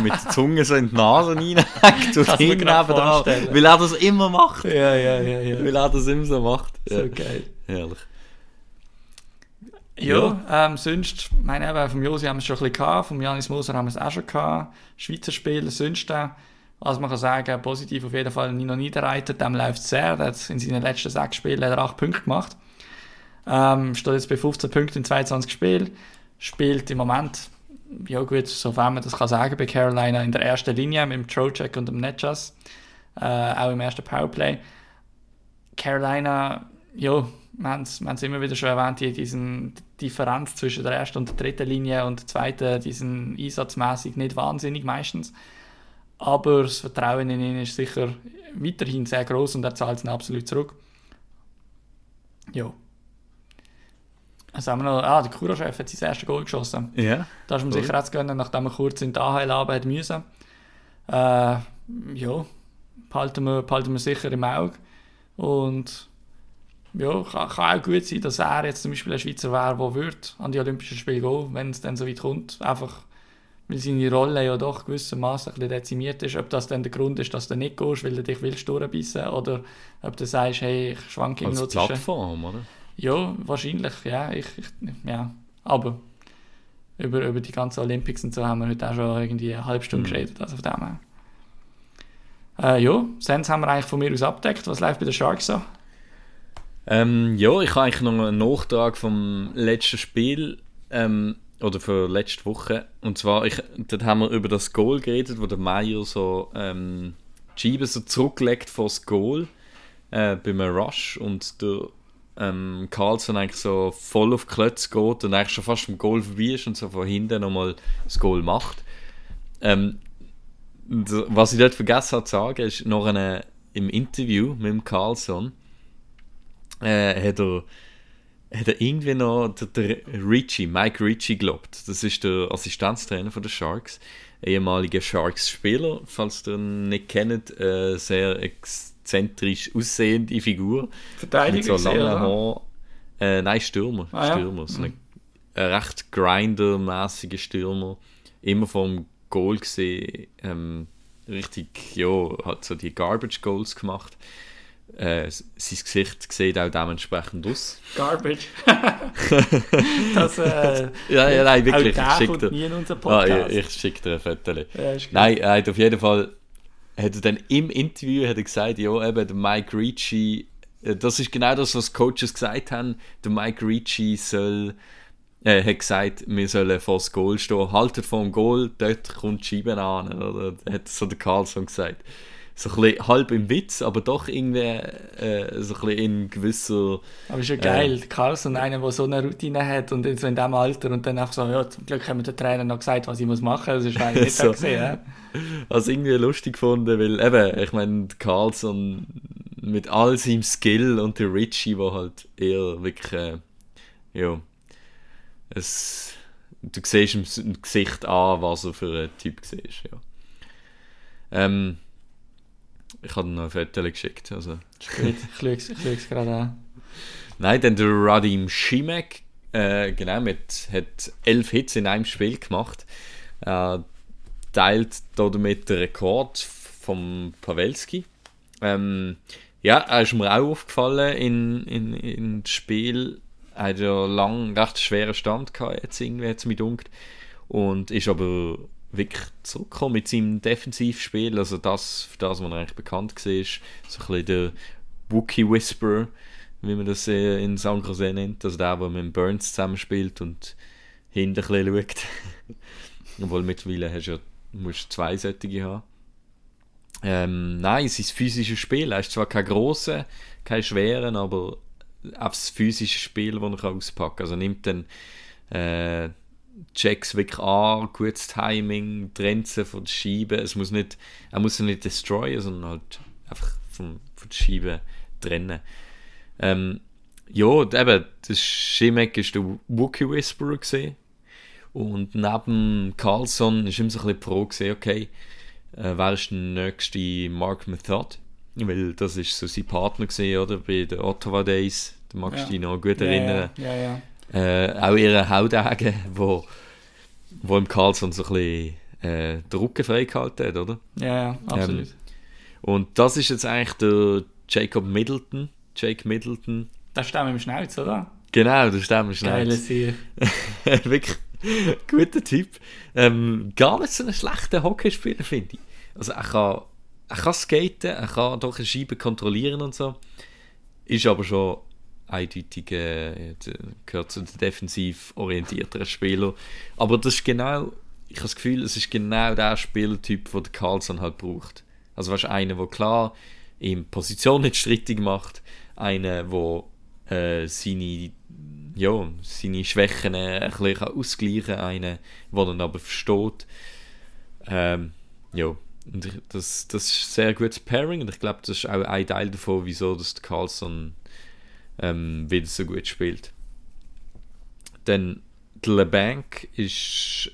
mit der Zunge so in die Nase reinhackt und hinten vorstellen. weil er das immer macht. Ja, ja, ja, ja. Weil er das immer so macht. Ja, So geil. herrlich. Ja, ähm, sonst, ich meine, eben, vom Josi haben wir es schon ein bisschen gehabt, vom Janis Moser haben wir es auch schon gehabt. Schweizer Spieler, sonst, was man kann sagen, positiv auf jeden Fall Nino Niederreiter, dem läuft es sehr, der hat in seinen letzten sechs Spielen hat er acht Punkte gemacht. Ähm, steht jetzt bei 15 Punkten in 22 Spielen, spielt im Moment, ja gut, sofern man das kann sagen, bei Carolina in der ersten Linie mit dem Trocek und dem Netjas, äh, auch im ersten Powerplay. Carolina, ja, wir haben es immer wieder schon erwähnt, die, diesen die Differenz zwischen der ersten und der dritten Linie und der zweiten, diesen einsatzmäßig nicht wahnsinnig meistens. Aber das Vertrauen in ihn ist sicher weiterhin sehr groß und er zahlt es absolut zurück. Ja. Was haben wir noch? Ah, der Kura-Chef hat sein erstes Goal geschossen. Ja. Da ist ihm Cool. sicher zu gönnen, nachdem er kurz in die AHL arbeiten müssen. Äh, ja, behalten wir, behalten wir sicher im Auge. Und ja, kann, kann auch gut sein, dass er jetzt zum Beispiel ein Schweizer wäre, der würde an die Olympischen Spiele gehen, wenn es dann so weit kommt. Einfach, weil seine Rolle ja doch gewissermaßen ein bisschen dezimiert ist. Ob das dann der Grund ist, dass du nicht gehst, weil du dich willst durchbissen oder ob du sagst, hey, ich schwanke Als zwischen... Plattform, oder? Ja, wahrscheinlich, ja. Ich, ich, ja. Aber über, über die ganzen Olympics und so haben wir heute auch schon irgendwie eine halbe Stunde Mhm. geredet. Also von dem her. Äh, ja, Sens haben wir eigentlich von mir aus abdeckt. Was läuft bei den Sharks so? Ähm, ja, ich habe eigentlich noch einen Nachtrag vom letzten Spiel ähm, oder für letzte Woche. Und zwar, ich, dort haben wir über das Goal geredet, wo der Meier so ähm, die Scheibe so zurücklegt vor das Goal äh, beim Rush und der ähm, Carlson eigentlich so voll auf die Klötze geht und eigentlich schon fast am Goal vorbei ist und so von hinten nochmal das Goal macht. Ähm, was ich dort vergessen habe zu sagen, ist noch eine, im Interview mit dem Carlson äh, hat, er, hat er irgendwie noch der, der Richie, Mike Ritchie gelobt. Das ist der Assistenztrainer von den Sharks, ehemaliger Sharks-Spieler, falls ihr ihn nicht kennt, äh, sehr exzentrisch aussehende Figur. mit Verteidiger so langen? Haaren. Äh, nein, Stürmer. Ah, ja. Stürmer. So ein, ein recht grinder-mäßiger Stürmer. Immer vom Goal gesehen. Ähm, richtig, ja, hat so die Garbage Goals gemacht. Äh, sein Gesicht sieht auch dementsprechend aus. Garbage. das, äh, Ja, ja, nein, wirklich. Auch Ich schicke dir, nie in unseren ah, ich, ich schick dir ein Foto. Ja. Nein, er hat auf jeden Fall hat er dann im Interview hat er gesagt, ja, eben der Mike Ricci, äh, das ist genau das, was Coaches gesagt haben, der Mike Ricci soll, äh, hat gesagt, wir sollen vor das Goal stehen, haltet vor dem Goal, dort kommt die Scheibe an, oder? Hat so der Carlson gesagt. So ein bisschen halb im Witz, aber doch irgendwie äh, so ein bisschen in gewisser... Aber ist ja geil, Carlson, einer, der so eine Routine hat und so in diesem Alter und dann einfach so, ja, zum Glück haben wir den Trainer noch gesagt, was ich muss machen muss. Das ist eigentlich nicht so gesehen. Ja? Also irgendwie lustig gefunden, weil eben, ich meine, Carlson mit all seinem Skill und der Richie, der halt eher wirklich, äh, ja, es, du siehst im Gesicht an, was er für ein Typ war, ja. Ähm, ich habe noch ein Foto geschickt, also. Ich schaue es- es gerade an. Nein, dann der Radim Schimek, äh, genau, mit, hat elf Hits in einem Spiel gemacht. Er teilt damit den Rekord vom Pawelski. Ähm, ja, er ist mir auch aufgefallen in, in, in das Spiel. Er hat ja lang einen recht schweren Stand gehabt, jetzt irgendwie, jetzt mit dunkt. Und ist aber wirklich zurückgekommen mit seinem Defensivspiel. Also das, für das, was er eigentlich bekannt war, so ein bisschen der Wookie Whisperer, wie man das äh, in San Jose nennt. Also der, der mit Burns zusammenspielt und hinten ein bisschen schaut. Obwohl mittlerweile hast du ja, musst zwei solche haben. Ähm, nein, sein physisches Spiel. Er ist zwar kein grosser, kein schweren, aber auch das physische Spiel, das er auspacken kann. Also nimmt dann äh, Checks wirklich an, gutes Timing, trennt sie von der Scheibe. Es muss nicht, er muss sie nicht destroyen, sondern halt einfach von, von der Scheibe trennen. Ähm, ja, eben, das Schimek ist der Wookie Whisperer gesehen. Und neben Carlson ist immer so ein bisschen Pro gesehen, okay, äh, wer ist der nächste Mark Method? Weil das ist so sein Partner gesehen, oder? Bei den Ottawa Days. Da magst du Ja. dich noch gut erinnern. Ja, ja, ja. Äh, auch ihre Hautaugen, wo, wo im Carlson so ein bisschen äh, den Rücken freigehalten hat, oder? Ja, ja, absolut. Und das ist jetzt eigentlich der Jacob Middleton. Jake Middleton. das ist der mit dem Schnauz, oder? Genau, das stimmt schnell. Geile Sieg. Wirklich guter Typ. Ähm, gar nicht so einen schlechten Hockeyspieler, finde ich. Also er kann, er kann skaten, er kann doch eine Scheibe kontrollieren und so. Ist aber schon eindeutig, äh, gehört zu den defensiv orientierteren Spielern. Aber das ist genau, ich habe das Gefühl, es ist genau der Spielertyp, den der Carlson halt braucht. Also weißt, du, einer, der klar ihm Position nicht strittig macht, einer, der äh, seine ja, seine Schwächen äh, ein bisschen ausgleichen kann, einen, der ihn aber versteht. Ähm, ja, und das, das ist ein sehr gutes Pairing und ich glaube, das ist auch ein Teil davon, wieso dass Carlson ähm, wieder so gut spielt. Der LeBanc ist,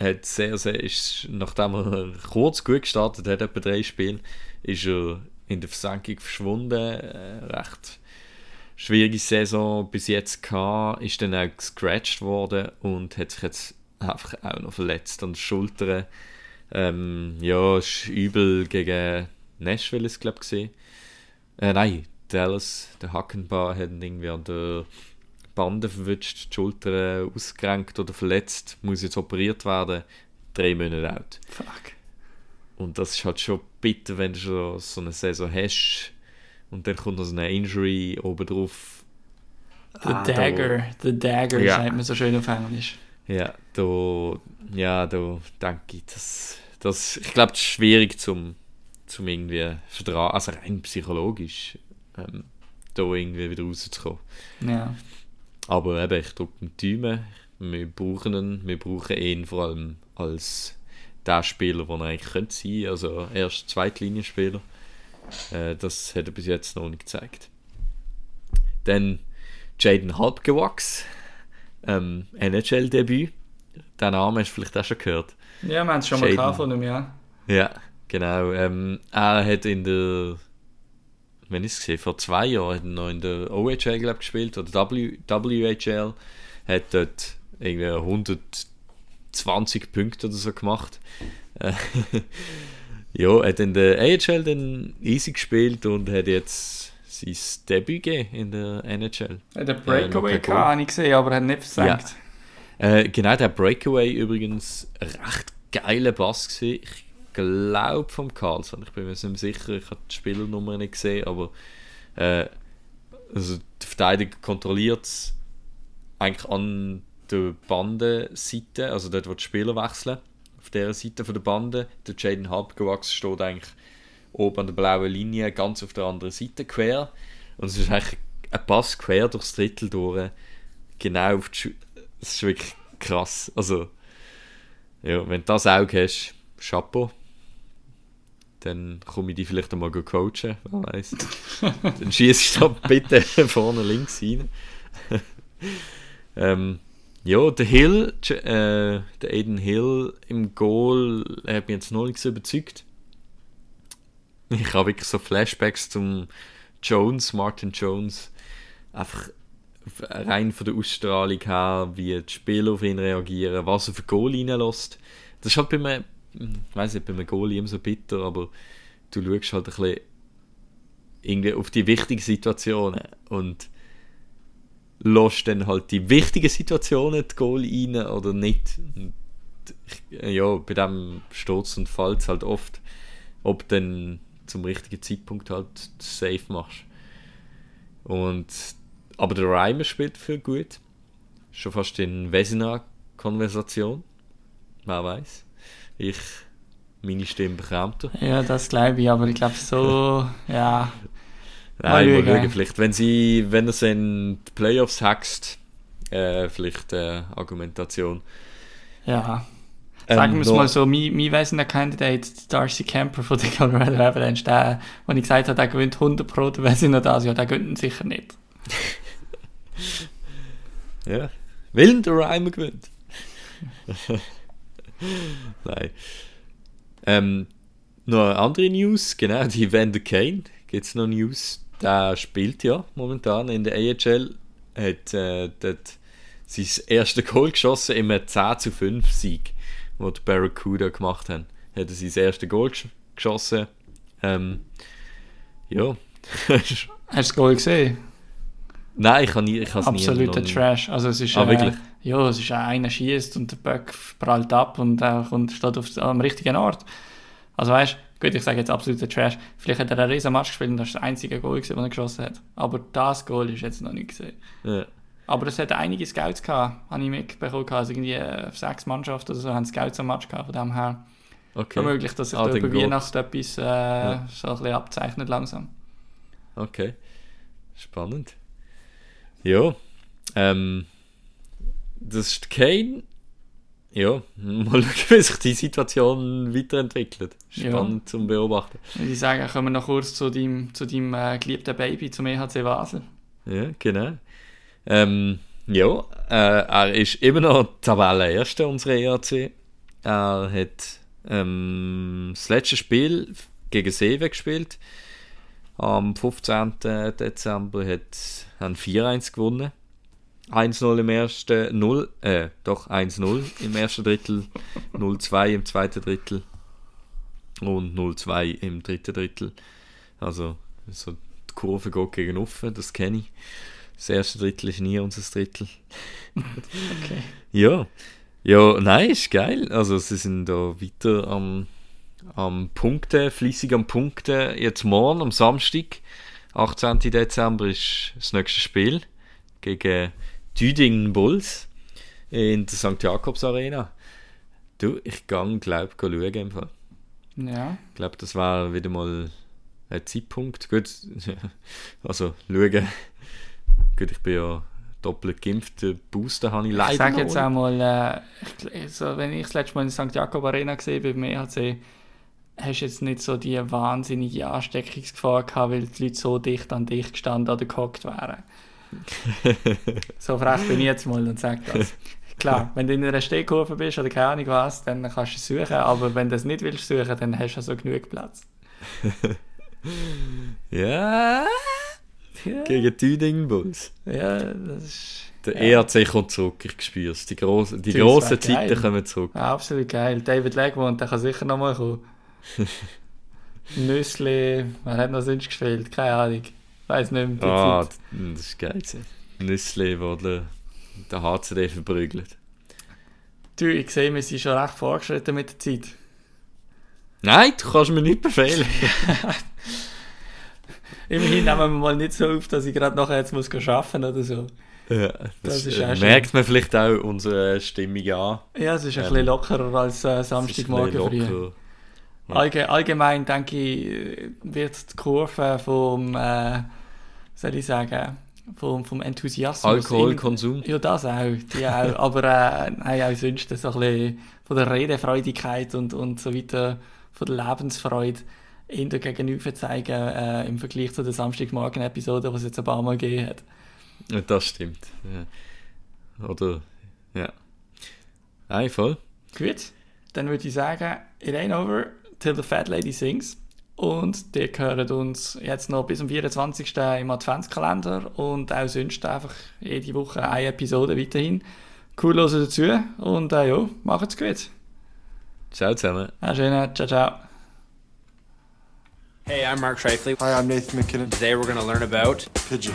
hat sehr, sehr, ist, nachdem er kurz gut gestartet hat, etwa drei Spiele, ist er in der Versenkung verschwunden. Äh, recht schwierige Saison bis jetzt gehabt, ist dann auch gescratcht worden und hat sich jetzt einfach auch noch verletzt an der Schulter. Ähm, ja, ist übel gegen Nashville, ist glaube ich, äh, nein, Dallas, der Hackenbar, hat irgendwie an der Bande verwünscht, die Schulter ausgerenkt oder verletzt, muss jetzt operiert werden, drei Monate alt. Fuck. Und das ist halt schon bitter, wenn du schon so eine Saison hast und dann kommt noch so eine Injury obendrauf. The Ah, da- Dagger, the Dagger, Ja. sagt man so schön auf Englisch. Ja, da, ja, da denke ich, das, das, ich glaube, das ist schwierig zum, zum irgendwie vertragen, also rein psychologisch, ähm, da irgendwie wieder rauszukommen. Ja. Aber eben, ich drücke die Daumen, wir brauchen ihn, wir brauchen ihn vor allem als der Spieler, der er eigentlich könnte sein, also erst Zweitlinienspieler. Äh, das hat er bis jetzt noch nicht gezeigt. Dann Jaden Halbgewachs, ähm, NHL-Debüt. Den Namen hast du vielleicht auch schon gehört. Ja, wir haben es schon mal Shaden. gehabt von ihm, ja. Ja, genau. Ähm, er hat in der, wenn ich es gesehen, vor zwei Jahren hat er noch in der OHL glaub, gespielt oder w, WHL, hat dort irgendwie 120 Punkte oder so gemacht. Äh, ja, hat in der AHL dann easy gespielt und hat jetzt sein Debüt gegeben in der NHL. Hat einen noch Breakaway kein gehabt, Goal. habe ich gesehen, aber er hat nicht versenkt. Äh, genau, der Breakaway übrigens ein recht geiler Bass. Ich glaube vom Carlson. Ich bin mir nicht sicher, ich habe die Spielernummer nicht gesehen, aber äh, also der Verteidiger kontrolliert es eigentlich an der Bandenseite, also dort, wo die Spieler wechseln. Auf der Seite von der Bande. Der Jaden Halbgewachs steht eigentlich oben an der blauen Linie, ganz auf der anderen Seite quer. Und es ist eigentlich ein Pass quer durchs Drittel durch, genau auf die Schu Das ist wirklich krass. Also, ja, wenn du das auch hast, Chapeau. Dann komme ich dich vielleicht einmal coachen, wer weiß. Dann schießt da bitte vorne links rein. ähm, ja, der Hill, äh, der Aiden Hill im Goal hat mich jetzt noch nicht so überzeugt. Ich habe wirklich so Flashbacks zum Jones, Martin Jones. Einfach rein von der Ausstrahlung her, wie die Spieler auf ihn reagieren, was er für Goal reinlässt. Das halt bei einem, ich weiß nicht, bei einem Goal immer so bitter, aber du schaust halt ein bisschen irgendwie auf die wichtigen Situationen und lässt dann halt die wichtigen Situationen die Goal rein oder nicht. Und ja, bei dem Sturz und Falls halt oft, ob du dann zum richtigen Zeitpunkt halt Safe machst. Und, aber der Reimer spielt viel gut. Schon fast in Vesina-Konversation. Wer weiß. Ich, meine Stimme bekommt er. Ja, das glaube ich, aber ich glaube so, ja. Nein, Mal schauen. Vielleicht, wenn, sie, wenn er es in die Playoffs hackst, äh, vielleicht äh, Argumentation. Ja. Ähm, Sagen wir es mal so, mein, mein wesentlicher Candidate, Darcy Camper von den Colorado Avalanche, der, wo ich gesagt habe, der gewinnt 100 Pro, der weiß ich noch das, ja, der gewinnt ihn sicher nicht. Ja. Will der Reimer gewinnt. Nein. Ähm, noch eine andere News, genau, die Vander Kane. Gibt es noch News? Der spielt ja momentan in der AHL. Hat äh, dort sein erstes Goal geschossen im 10 zu 5 Sieg, den die Barracuda gemacht haben. Hat er sein erstes Goal gesch geschossen. Ähm, ja. Hast du das Goal gesehen? Nein, ich habe es nie Absoluter noch- Trash. Also es ist, Ah, wirklich? Ja, es ist einer schießt und der Böck prallt ab und er kommt, steht auf, am richtigen Ort. Also weißt du, gut, ich sage jetzt absoluter Trash. Vielleicht hat er einen riesen Match gespielt und das ist das einzige Goal, gewesen, das er geschossen hat. Aber das Goal ist jetzt noch nicht gesehen. Ja. Aber es hat einige Scouts gehabt, habe ich mitbekommen. Also irgendwie äh, sechs Mannschaften oder so haben Scouts am Match gehabt, von dem her. Okay. Möglich, dass sich Ah, da über geht's. Weihnachten etwas äh, so ein bisschen abzeichnet langsam. Okay. Spannend. Ja. Ähm, das ist Kane. ja, mal schauen, wie sich die Situation weiterentwickelt. Spannend Ja. zum Beobachten. Würde ich sagen, kommen wir noch kurz zu deinem, zu deinem äh, geliebten Baby, zum EHC Basel. Ja, genau. Ähm, ja, äh, er ist immer noch Tabellenerster unserer ERC. Er hat ähm, das letzte Spiel gegen Seewe gespielt. Am 15. Dezember hat er 4-1 gewonnen. 1-0 im ersten, 0, äh, doch 1-0 im ersten Drittel, 0-2 im zweiten Drittel und 0-2 im dritten Drittel. Also, so die Kurve geht gegen offen, das kenne ich. Das erste Drittel ist nie unser Drittel. Okay. Ja, ja, nein, ist geil. Also sie sind da weiter am, am Punkten, fließig am Punkten. Jetzt morgen, am Samstag, 18. Dezember, ist das nächste Spiel gegen Düdingen Bulls in der St. Jakobs Arena. Du, ich gang, glaube ich, schauen im Fall. Ja. Ich glaube, das war wieder mal ein Zeitpunkt. Gut, also schauen. Gut, ich bin ja doppelt geimpft. Den Booster habe ich leider Ich sage jetzt auch mal, äh, ich, so, wenn ich das letzte Mal in St. Jakob Arena gesehen bin, beim EHC, hast du jetzt nicht so die wahnsinnige Ansteckungsgefahr gehabt, weil die Leute so dicht an dich gestanden oder gehockt wären. so frech bin ich jetzt mal und sage das. Klar, wenn du in einer Stehkurve bist oder keine Ahnung was, dann kannst du es suchen, aber wenn du es nicht willst suchen, dann hast du so genug Platz. Ja, Ja, gegen Tüdingen Bulls. ja das ist Der Ja. ERC kommt zurück, ich spüre es. Die, grossen, die grossen Zeiten geil. kommen zurück. absolut geil. David Legmont, der kann sicher nochmal kommen. Nüssli, wer hat noch sonst gespielt? Keine Ahnung. Weiß nicht mehr. Ah, Zeit. das ist geil. Nüssli, der, der HCD verprügelt. Du, ich sehe, wir sind schon recht fortgeschritten mit der Zeit. Nein, du kannst mir nicht befehlen. Immerhin nehmen wir mal nicht so auf, dass ich gerade nachher jetzt muss arbeiten oder so. ja, das, Das ist äh, merkt man vielleicht auch unsere Stimmung an. Ja, es ist ein Ähm, bisschen lockerer als äh, Samstagmorgen früh. Ja. Allge allgemein denke ich, äh, wird die Kurve vom, äh, soll ich sagen, vom, vom Enthusiasmus. Alkoholkonsum. Ja, das auch, die auch. Aber äh, nein, auch sonst so ein bisschen von der Redefreudigkeit und, und so weiter, von der Lebensfreude in der Gegenüber zeigen äh, im Vergleich zu der Samstagmorgen-Episode, die es jetzt ein paar Mal gegeben hat. Ja, Das stimmt. Ja. Oder, ja. Nein, voll. Gut, dann würde ich sagen, it ain't over till the fat lady sings. Und die hören uns jetzt noch bis zum 24. im Adventskalender und auch sonst einfach jede Woche eine Episode weiterhin. Cool hören dazu und äh, ja, macht's gut. Ciao zusammen. Einen schönen, ciao, ciao. Hey, I'm Mark Shifley. Hi, I'm Nathan McKinnon. Today we're going to learn about Pigeon.